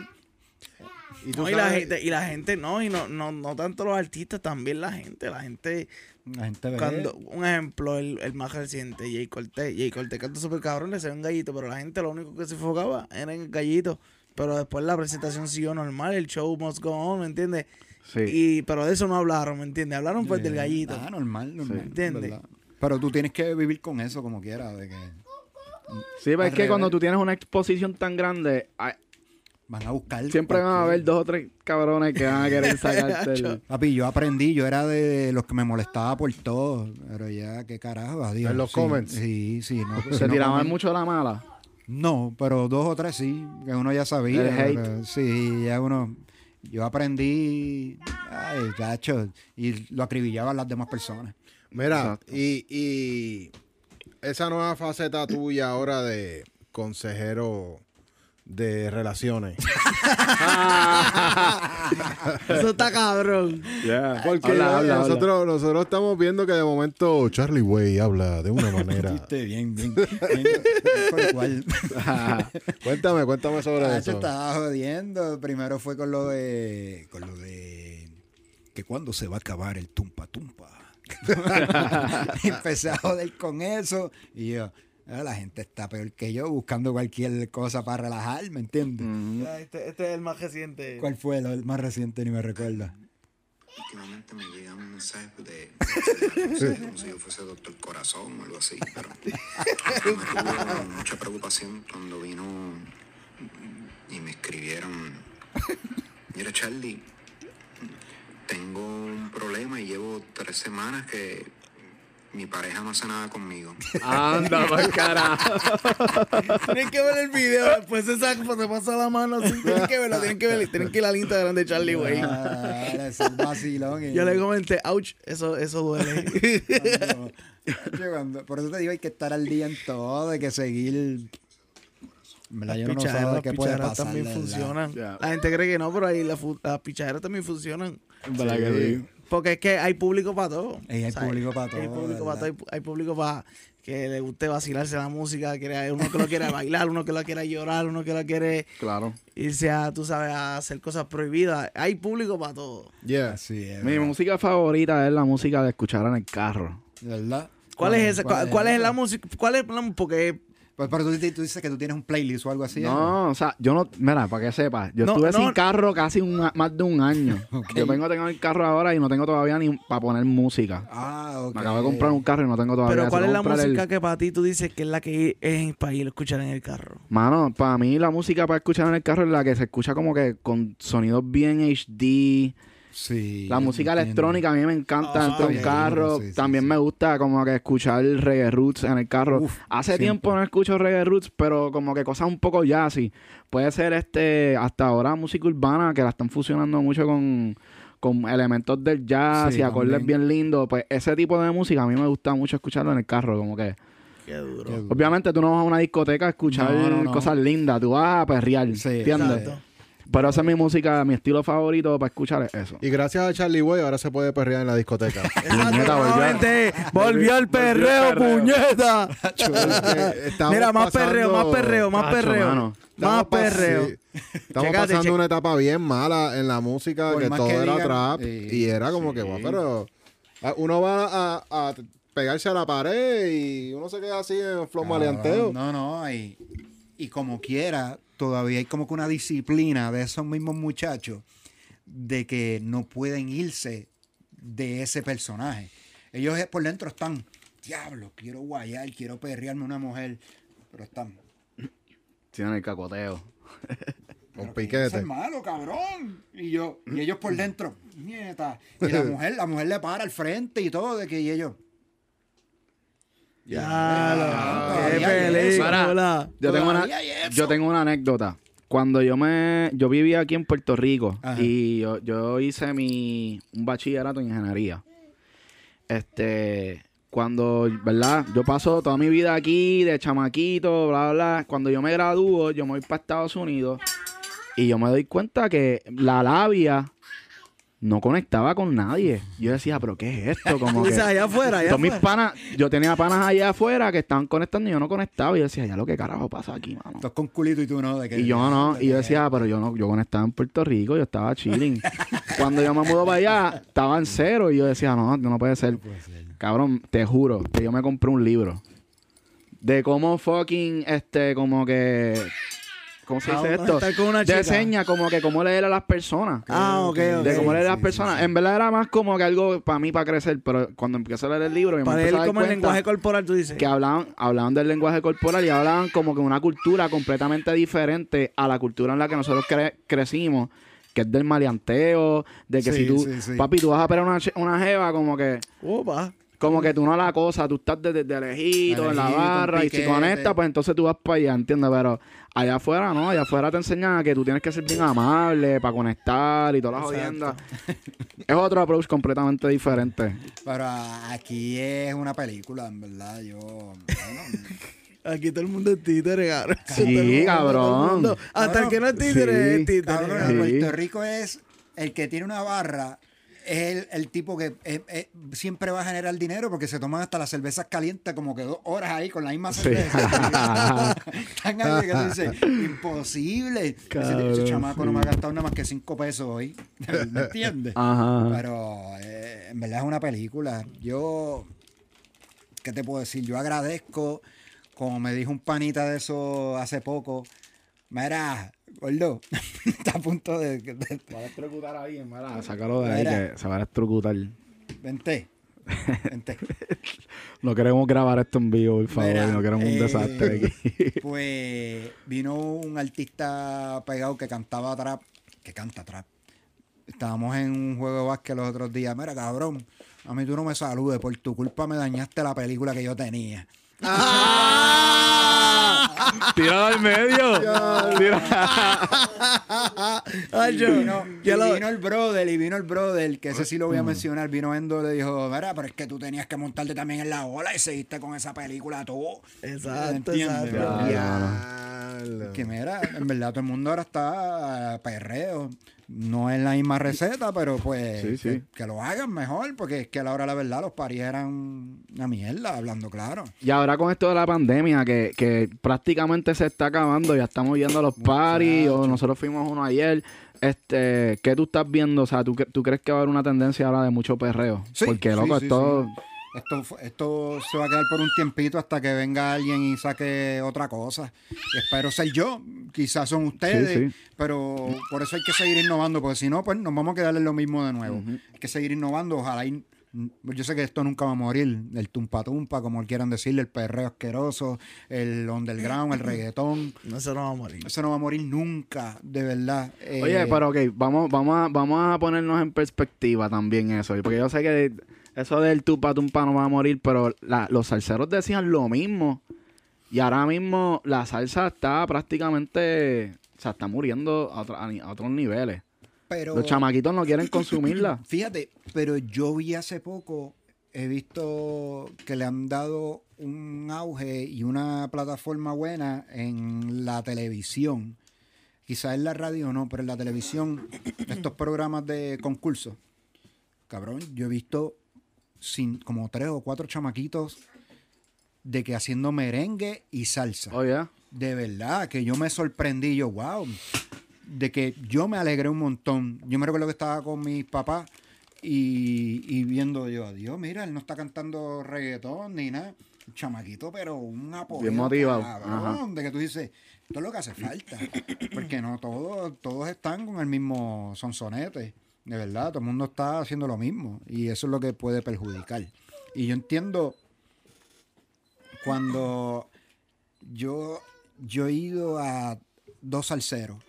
Y tú No, y, la gente, y la gente, no, y no, no, no tanto los artistas, también la gente. La gente, La gente ve. cuando, un ejemplo, el, el más reciente, Jay Cortés. Jay Cortés canta súper cabrón, le salió un gallito, pero la gente lo único que se enfocaba era en el gallito. Pero después la presentación siguió normal, el show must go on, ¿me entiendes? Sí. Y, pero de eso no hablaron, ¿me entiendes? Hablaron pues del gallito. Ah, normal, normal. Sí. ¿Entiendes? Pero tú tienes que vivir con eso como quieras, de que Sí, pero es que cuando tú tienes una exposición tan grande, van a buscar. siempre van a haber dos o tres cabrones que van a querer sacarte el... Papi, yo aprendí, yo era de los que me molestaba por todo, pero ya, qué carajo, adiós. En los Sí, comments. Sí, sí. No, si Se no tiraban mucho la mala. No, pero dos o tres sí, que uno ya sabía. El hate. pero sí, ya uno... Yo aprendí, ay, gacho, y lo acribillaban las demás personas. Mira, y, y esa nueva faceta tuya ahora de consejero de relaciones. Eso está cabrón. Yeah. Porque ya habla, nosotros, nosotros estamos viendo que de momento Charlie Way habla de una manera. Viste, bien, bien, bien, por cual. cuéntame, cuéntame sobre Ah, eso. se estaba jodiendo. Primero fue con lo de. con lo de. que cuando se va a acabar el tumpa tumpa. Empecé a joder con eso y yo, "Ah, la gente está peor que yo buscando cualquier cosa para relajar, ¿me entiendes? Este, este es el más reciente. ¿Cuál fue el, el más reciente? Ni me recuerda. Últimamente me llegan mensajes de, no sé, como si yo fuese doctor corazón o algo así, pero me tuvo mucha preocupación cuando vino y me escribieron, mira Charlie, tengo un problema y llevo tres semanas que mi pareja no hace nada conmigo. Anda, por carajo. Tienen que ver el video, después se, saca, se pasa la mano así. Tienen que verlo, tienen que ver, tienen que ir al Instagram de Charlie Way. Ah, es vacilón. y- Yo le comenté, ouch, eso, eso duele. por eso te digo, hay que estar al día en todo, hay que seguir. En verdad, yo no pichaderas, sé las qué puede pichaderas pasar. también verdad. funcionan. La gente cree que no, pero ahí las, las pichaderas también funcionan. ¿Verdad que sí? Porque es que hay público para todo. Hay O sea, público para Hay todo, público para ¿verdad? todo. Hay, hay público para que le guste vacilarse la música. uno que lo quiere bailar, uno que lo quiere llorar, uno que lo quiere Claro. irse a, tú sabes, a hacer cosas prohibidas. Hay público para todo. Yeah. Es. Mi ¿verdad? música favorita es la música de escuchar en el carro. ¿Verdad? ¿Cuál es esa? ¿Cuál, cuál es esa? la música? ¿Cuál es la Porque Pues, pero tú, tú dices que tú tienes un playlist o algo así. No, o sea, yo no, mira, para que sepas, yo No, estuve no. sin carro casi un- más de un año. Yo vengo a tener el carro ahora y no tengo todavía ni para poner música. Ah, ok. Me acabo de comprar un carro y no tengo todavía. Pero. ¿cuál es la el- música que para ti tú dices que es la que es para ir a escuchar en el carro? Mano, para mí la música para escuchar en el carro es la que se escucha como que con sonidos bien HD. Sí. La música electrónica a mí me encanta Ah, dentro de un carro. Sí, sí, También sí. me gusta como que escuchar reggae roots en el carro. Uf, Hace siempre. tiempo no escucho reggae roots, pero como que cosas un poco jazzy. Puede ser este hasta ahora música urbana que la están fusionando mucho con, con elementos del jazz Sí, y acordes también. bien lindos. Pues ese tipo de música a mí me gusta mucho escucharlo en el carro, como que Qué duro. Qué duro. obviamente tú no vas a una discoteca a escuchar No, no, no. cosas lindas, tú vas a perrear, Sí, ¿entiendes? Exacto. Pero esa es mi música, mi estilo favorito para escuchar es eso. Y gracias a Charlie Boy ahora se puede perrear en la discoteca. Puñeta, volvió. Volvió el perreo, puñeta. Mira, más pasando- perreo, más perreo, más perreo. mano. Más perreo. Estamos pasando che- una etapa bien mala en la música, Por que todo que era digan, trap. eh, y era como que. "Guau, pero ah, uno va a, a pegarse a la pared y uno se queda así en flow maleanteo. No, no, y, y como quiera, todavía hay como que una disciplina de esos mismos muchachos de que no pueden irse de ese personaje. Ellos por dentro están, diablo, quiero guayar, quiero perrearme una mujer, pero están. Tienen el cacoteo. Con "Pero que ese piquete. es malo, cabrón. Y yo, y ellos por dentro, nieta. Y la mujer, la mujer le para al frente y todo, de que y ellos. Ya, qué película. Yo tengo, una, yo tengo una anécdota. Cuando yo me yo vivía aquí en Puerto Rico Ajá. y yo, yo hice mi un bachillerato en ingeniería. Este, cuando, ¿verdad? Yo paso toda mi vida aquí de chamaquito, bla, bla, bla. Cuando yo me gradúo, yo me voy para Estados Unidos y yo me doy cuenta que la labia no conectaba con nadie. Yo decía, ¿pero qué es esto? Como que, allá afuera, allá todos mis afuera. panas, yo tenía panas allá afuera que estaban conectando y yo no conectaba. Y yo decía, ya lo que carajo pasa aquí, mano. Estás con culito y tú no. De que, Y yo no, y yo de- decía, pero yo no, yo conectaba en Puerto Rico, yo estaba chilling. Cuando yo me mudo para allá, estaba en cero y yo decía, no, no puede ser. Cabrón, te juro que yo me compré un libro de cómo fucking, este, como que, ¿cómo se Ah, dice esto? De señas, como que cómo leer a las personas. Ah, ok, ok. De cómo leer a las personas. En verdad era más como que algo para mí, para crecer, pero cuando empecé a leer el libro, Para dar como el lenguaje corporal, tú dices. que hablaban, hablaban del lenguaje corporal y hablaban como que una cultura completamente diferente a la cultura en la que nosotros cre- crecimos, que es del maleanteo, de que Sí, si tú, sí, sí. papi, tú vas a pegar una, una jeva, como que, Opa. Como que tú no la cosa, tú estás desde de, lejito, en la barra, y si conectas, pues entonces tú vas para allá, ¿entiendes? Pero allá afuera no, allá afuera te enseñan a que tú tienes que ser bien amable para conectar y todas las jodiendas. es otro approach completamente diferente. Pero aquí es una película, en verdad. Yo. bueno, Aquí todo el mundo es títere, cabrón. Sí, cabrón. Hasta el que no es títere Sí. es títere. cabrón, Sí. en Puerto Rico es el que tiene una barra. Es el, el tipo que eh, eh, siempre va a generar dinero porque se toman hasta las cervezas calientes como que dos horas ahí con la misma Sí. cerveza. Ahí que tú dices, imposible. Ese, Cabrón, ese chamaco no me ha gastado nada más que cinco pesos hoy. ¿Me entiendes? Ajá. Pero eh, en verdad es una película. Yo, ¿qué te puedo decir? Yo agradezco, como me dijo un panita de eso hace poco, mira, gordo, está a punto de... de- Va a electrocutar a alguien, mira, sácalo de ahí que se va a electrocutar. vente, vente. No queremos grabar esto en vivo, por favor. Mira, no queremos un eh, desastre aquí. Pues vino un artista pegado que cantaba trap, que canta trap. Estábamos en un juego de básquet los otros días. Mira, cabrón, a mí tú no me saludes, por tu culpa me dañaste la película que yo tenía. Tíralo al medio. Ay, yo, Y vino, yo y lo- vino el brother, y vino el brother, que ese sí lo voy a mencionar, vino Endo y le dijo, mira, pero es que tú tenías que montarte también en la ola y seguiste con esa película tú. Exacto, exacto. Diablo. Que mira, en verdad todo el mundo ahora está perreo. No es la misma receta, pero pues Sí, sí. Que, que lo hagan mejor, porque es que a la hora de la verdad los paris eran una mierda, hablando claro. Y ahora con esto de la pandemia, que, que prácticamente se está acabando, ya estamos yendo a los paris, o nosotros fuimos uno ayer. Este, ¿qué tú estás viendo? O sea, ¿tú, tú crees que va a haber una tendencia ahora de mucho perreo? Sí, Porque, loco, esto... Esto, esto se va a quedar por un tiempito hasta que venga alguien y saque otra cosa. Espero ser yo, quizás son ustedes, Sí, sí. pero por eso hay que seguir innovando, porque si no, pues nos vamos a quedar en lo mismo de nuevo. Hay que seguir innovando, ojalá. y- yo sé que esto nunca va a morir, el tumpa tumpa, como quieran decirle, el perreo asqueroso, el underground, el reggaetón. No se nos va a morir. Eso no va a morir nunca, de verdad. Eh, Oye, pero ok, vamos, vamos, a, vamos a ponernos en perspectiva también eso. Porque yo sé que eso del tupa tumpa no va a morir, pero la- los salseros decían lo mismo. Y ahora mismo la salsa está prácticamente... O sea, está muriendo a, otros niveles. pero- Los chamaquitos no quieren consumirla. Fíjate, pero yo vi hace poco, he visto que le han dado un auge y una plataforma buena en la televisión. Quizás en la radio no, pero en la televisión, estos programas de concurso. Cabrón, yo he visto sin, como tres o cuatro chamaquitos de que haciendo merengue y salsa. Oye, De verdad, que yo me sorprendí, yo, wow, de que yo me alegré un montón. Yo me recuerdo que estaba con mis papás y, y viendo yo, adiós, mira, él no está cantando reggaetón ni nada. Chamaquito, pero un apoyo. Bien motivado. cabrón, de que tú dices, esto es lo que hace falta. Porque no todos, todos están con el mismo sonsonete. De verdad, todo el mundo está haciendo lo mismo. Y eso es lo que puede perjudicar. Y yo entiendo cuando yo, yo he ido a dos salseros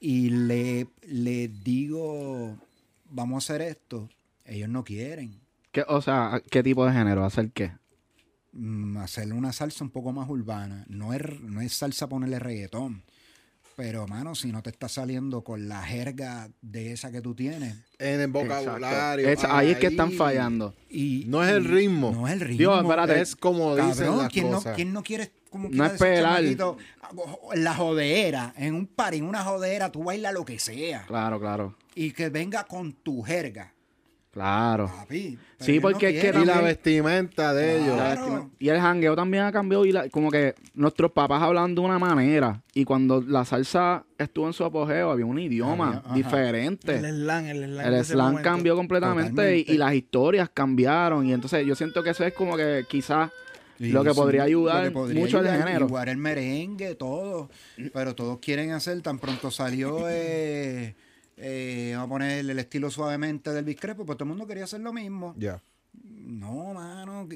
y le, le digo, vamos a hacer esto, ellos no quieren. ¿qué, o sea, ¿qué tipo de género? ¿Hacer qué? Mm, hacerle una salsa un poco más urbana. No es, no es salsa ponerle reggaetón. Pero, mano, si no te está saliendo con la jerga de esa que tú tienes. En el vocabulario. Es- ahí es que están fallando. Y, No es el ritmo. No es el ritmo. Dios, espérate. Es como dicen Cabrón, las ¿quién no, quién no quiere como No quiera es decir pelar. chamaquito, en la jodera, en un par, en una jodera, tú bailas lo que sea. Claro, claro. Y que venga con tu jerga, Claro. papi. Sí, no porque es que quieren. Y la vestimenta de ellos. Claro. Y el jangueo también ha cambiado y la- como que nuestros papás hablan de una manera y cuando la salsa estuvo en su apogeo había un idioma ajá. diferente. El slang, el slang. El slang cambió completamente y, las historias cambiaron y entonces yo siento que eso es como que quizás Sí, lo que podría ayudar que podría mucho al ayudar, género. Igual el merengue, todo. Pero todos quieren hacer, tan pronto salió, eh, eh, vamos a poner el estilo suavemente del Biscrepo, pues todo el mundo quería hacer lo mismo. Ya. No, mano,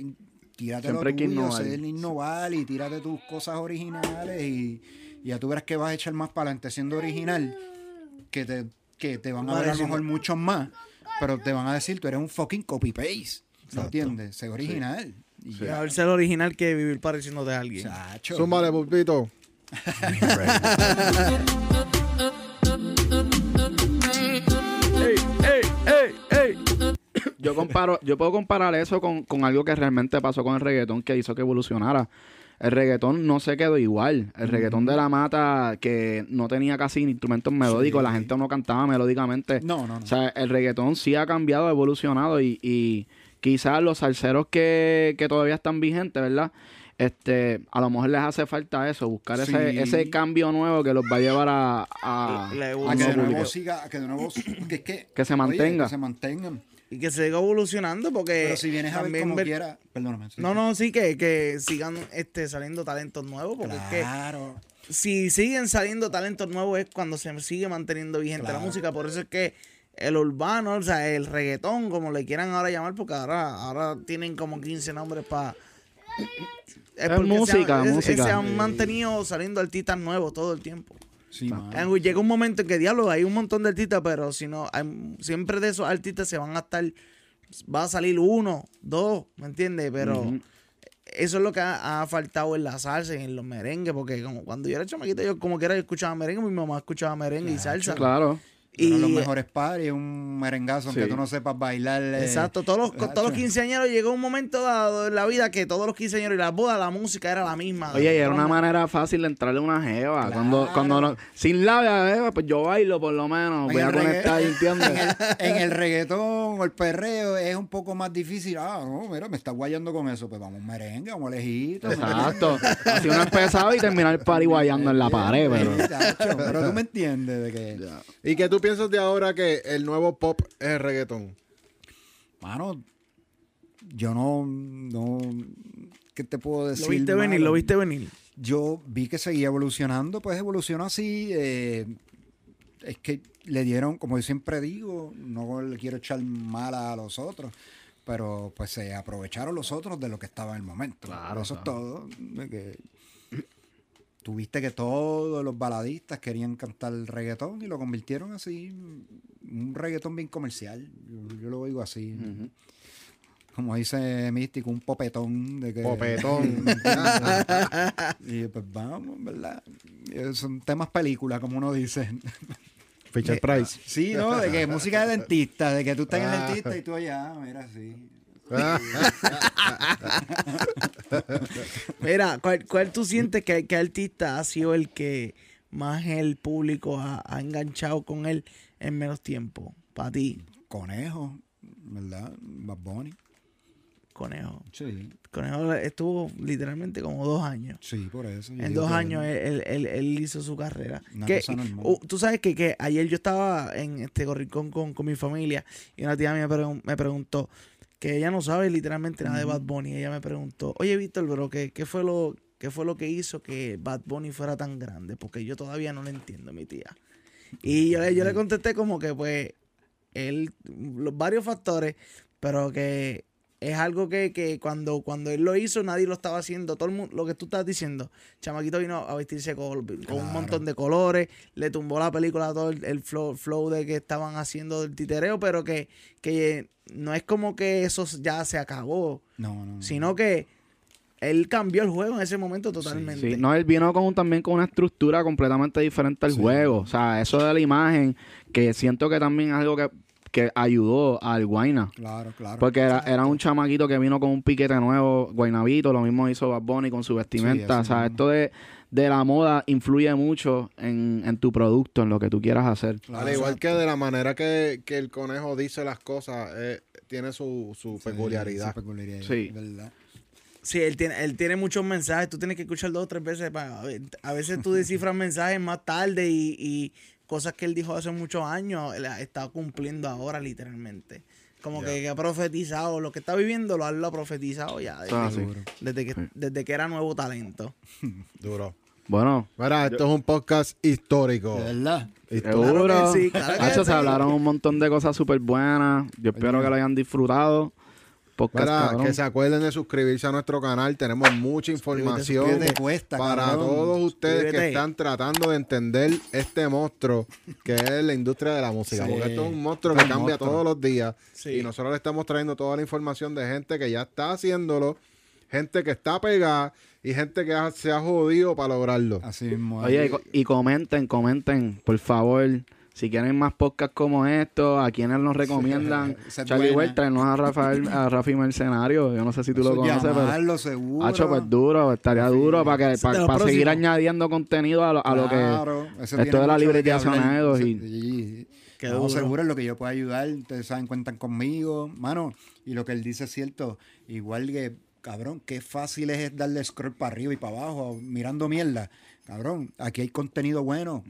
tírate Siempre lo hay que tuyo, innovar. sé el innovar y tírate tus cosas originales y, y ya tú verás que vas a echar más para adelante siendo original, que te, que te van a ver a lo mejor muchos más, pero te van a decir, tú eres un fucking copy-paste, ¿me entiendes? Sé original. Y A ya. ver ser original que vivir pareciendo de alguien. Chacho. Zúmbale, pulpito. Yo comparo, yo puedo comparar eso con, con algo que realmente pasó con el reggaetón que hizo que evolucionara. el reggaetón no se quedó igual. El reggaetón de la mata, que no tenía casi instrumentos melódicos, la gente no cantaba melódicamente. No, no, no. O sea, el reggaetón sí ha cambiado, ha evolucionado y, y quizás los salseros que, que todavía están vigentes, ¿verdad? Este, a lo mejor les hace falta eso, buscar ese, Sí. ese cambio nuevo que los va a llevar a, a, La a A un que de nuevo siga, a que de nuevo, que, es que, Que se oye, mantenga. que se mantengan. Y que siga evolucionando porque Pero si vienes a ver como ver- quiera, perdóname. sí. No, no, sí, que, que sigan este, saliendo talentos nuevos, porque es que Claro. si siguen saliendo talentos nuevos es cuando se sigue manteniendo vigente la Claro. música. Por eso es que el urbano, o sea, el reggaetón, como le quieran ahora llamar, porque ahora, ahora tienen como 15 nombres para... Es música, música. Se han mantenido saliendo artistas nuevos todo el tiempo. Sí, Llega un momento en que, diablo, hay un montón de artistas, pero si no, hay- siempre de esos artistas se van a estar, va a salir uno, dos, ¿me entiendes? Pero eso es lo que ha, ha faltado en la salsa y en los merengues, porque como cuando yo era chamaquito, yo como quiera yo escuchaba merengue, mi mamá escuchaba merengue y salsa. Claro. Y, Uno de los mejores paris, un merengazo, aunque Sí. tú no sepas bailar. eh, Exacto, todos los, todos los quinceañeros llegó un momento dado en la vida que todos los quinceañeros y las bodas, la música era la misma. Oye, y era una manera fácil de entrarle a una jeva. Claro. Cuando, cuando no- sin labia, jeva, pues yo bailo por lo menos. En Voy a conectar, ¿entiendes? En el, en el reggaetón o el perreo es un poco más difícil. Ah, no, mira, me está guayando con eso. Pues vamos merengue, vamos lejito. ¿me Exacto. Así uno empezaba y terminar el party guayando en la pared, pero... Chacho, Pero tú me entiendes de que, ¿Y qué tú piensas de ahora que el nuevo pop es el reggaetón? mano, yo no, no, ¿qué te puedo decir? Lo viste venir, lo viste venir. Yo vi que seguía evolucionando, pues evolucionó así. eh, es que le dieron, como yo siempre digo, no le quiero echar mala a los otros, pero pues se aprovecharon los otros de lo que estaba en el momento. Claro, Eso claro. es todo. que tuviste que todos los baladistas querían cantar reggaetón y lo convirtieron así, un reggaetón bien comercial. Yo, yo lo oigo así. Ujú. Como dice Místico, un popetón de que Popetón. y pues vamos, ¿verdad? Eh, Son temas películas, como uno dice. Fisher Price. Sí, ¿no? De que música de dentista, de que tú estás en el Ah. dentista y tú allá, mira, sí. Mira, ¿cuál, cuál tú sientes que, que artista ha sido el que más el público ha, ha enganchado con él en menos tiempo? Para ti, Conejo, ¿verdad? Bad Bunny. Conejo. Sí, Conejo estuvo literalmente como dos años. sí, por eso. En dos años él, él- él- él hizo su carrera. Una Que- cosa normal. tú sabes que, que ayer yo estaba en este gorricón con, con mi familia y una tía mía me preguntó que ella no sabe literalmente nada de Bad Bunny. Ella me preguntó, oye Víctor, bro, ¿qué, qué fue lo, ¿qué fue lo que hizo que Bad Bunny fuera tan grande? Porque yo todavía no lo entiendo, mi tía. Y yo, le- yo le contesté como que pues él, los varios factores, pero que es algo que, que cuando, cuando él lo hizo nadie lo estaba haciendo. Todo el mundo, lo que tú estás diciendo, Chamaquito vino a vestirse con, con un montón de colores, le tumbó la película todo el, el flow, flow de que estaban haciendo del titereo, pero que, que no es como que eso ya se acabó, No, no. no. sino que él cambió el juego en ese momento totalmente. Sí, no, él vino con, también con una estructura completamente diferente al Sí. juego. O sea, eso de la imagen, que siento que también es algo que, que ayudó al Guayna. Claro, claro. Porque era, era un chamaquito que vino con un piquete nuevo, Guaynabito, lo mismo hizo Bad Bunny con su vestimenta. Sí, o sea, mismo. esto de, de la moda influye mucho en, en tu producto, en lo que tú quieras hacer. Claro, Al igual que de la manera que, que el conejo dice las cosas, eh, tiene su, su Sí, peculiaridad. su peculiaridad, Sí. ¿verdad? Sí, él tiene, él tiene muchos mensajes. Tú tienes que escuchar dos o tres veces. Para, a veces tú descifras mensajes más tarde y, y cosas que él dijo hace muchos años, él ha- está cumpliendo ahora, literalmente. Como que, que ha profetizado. Lo que está viviendo lo ha, lo ha profetizado ya. Desde, Ah, sí. desde que, desde que era nuevo talento. Duro. Bueno, Mira, esto es un podcast histórico. ¿De verdad? Histórico. seguro. Claro que sí, claro que Hacho, sí. se hablaron un montón de cosas súper buenas. Yo espero que lo hayan disfrutado. Podcast, cabrón. que se acuerden de suscribirse a nuestro canal. Tenemos mucha información suscríbete, cuesta, para cabrón. todos ustedes que están tratando de entender este monstruo que es la industria de la música. Sí. Porque esto es un monstruo que cambia monstruo. todos los días. Sí. Y nosotros le estamos trayendo toda la información de gente que ya está haciéndolo, gente que está pegada y gente que ha- se ha jodido para lograrlo. Así mismo. Oye, y comenten, comenten, por favor. Si quieren más podcasts como estos, a quienes nos recomiendan, es Charlie. Well, tráenos a Rafael, a Rafi Mercenario. Yo no sé si tú lo Eso, conoces, pero. llamarlo, seguro. Hacho, pues duro, estaría duro para que para, lo seguir añadiendo contenido a lo, a lo que Claro, eso esto de la librería. Sonidos y Sí. Qué No, seguro en lo que yo pueda ayudar, ustedes saben, cuentan conmigo, mano, y lo que él dice es cierto, igual que, cabrón, qué fácil es darle scroll para arriba y para abajo, mirando mierda, cabrón, aquí hay contenido bueno,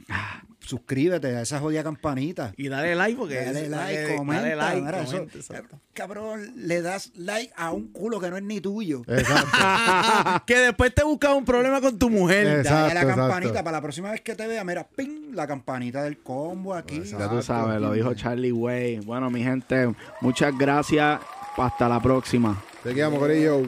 suscríbete a esa jodida campanita. Y dale like porque... Dale es- like, dale- comenta. dale like, mira, eso- comenta, exacto. cabrón, le das like a un culo que no es ni tuyo. Exacto. que después te buscas un problema con tu mujer. Eh, Dale a la Exacto, campanita exacto. para la próxima vez que te vea, mira, ping, la campanita del combo aquí. ya tú sabes, lo dijo Charlie Way. Bueno, mi gente, muchas gracias. Hasta la próxima. Te quedamos, Corillo.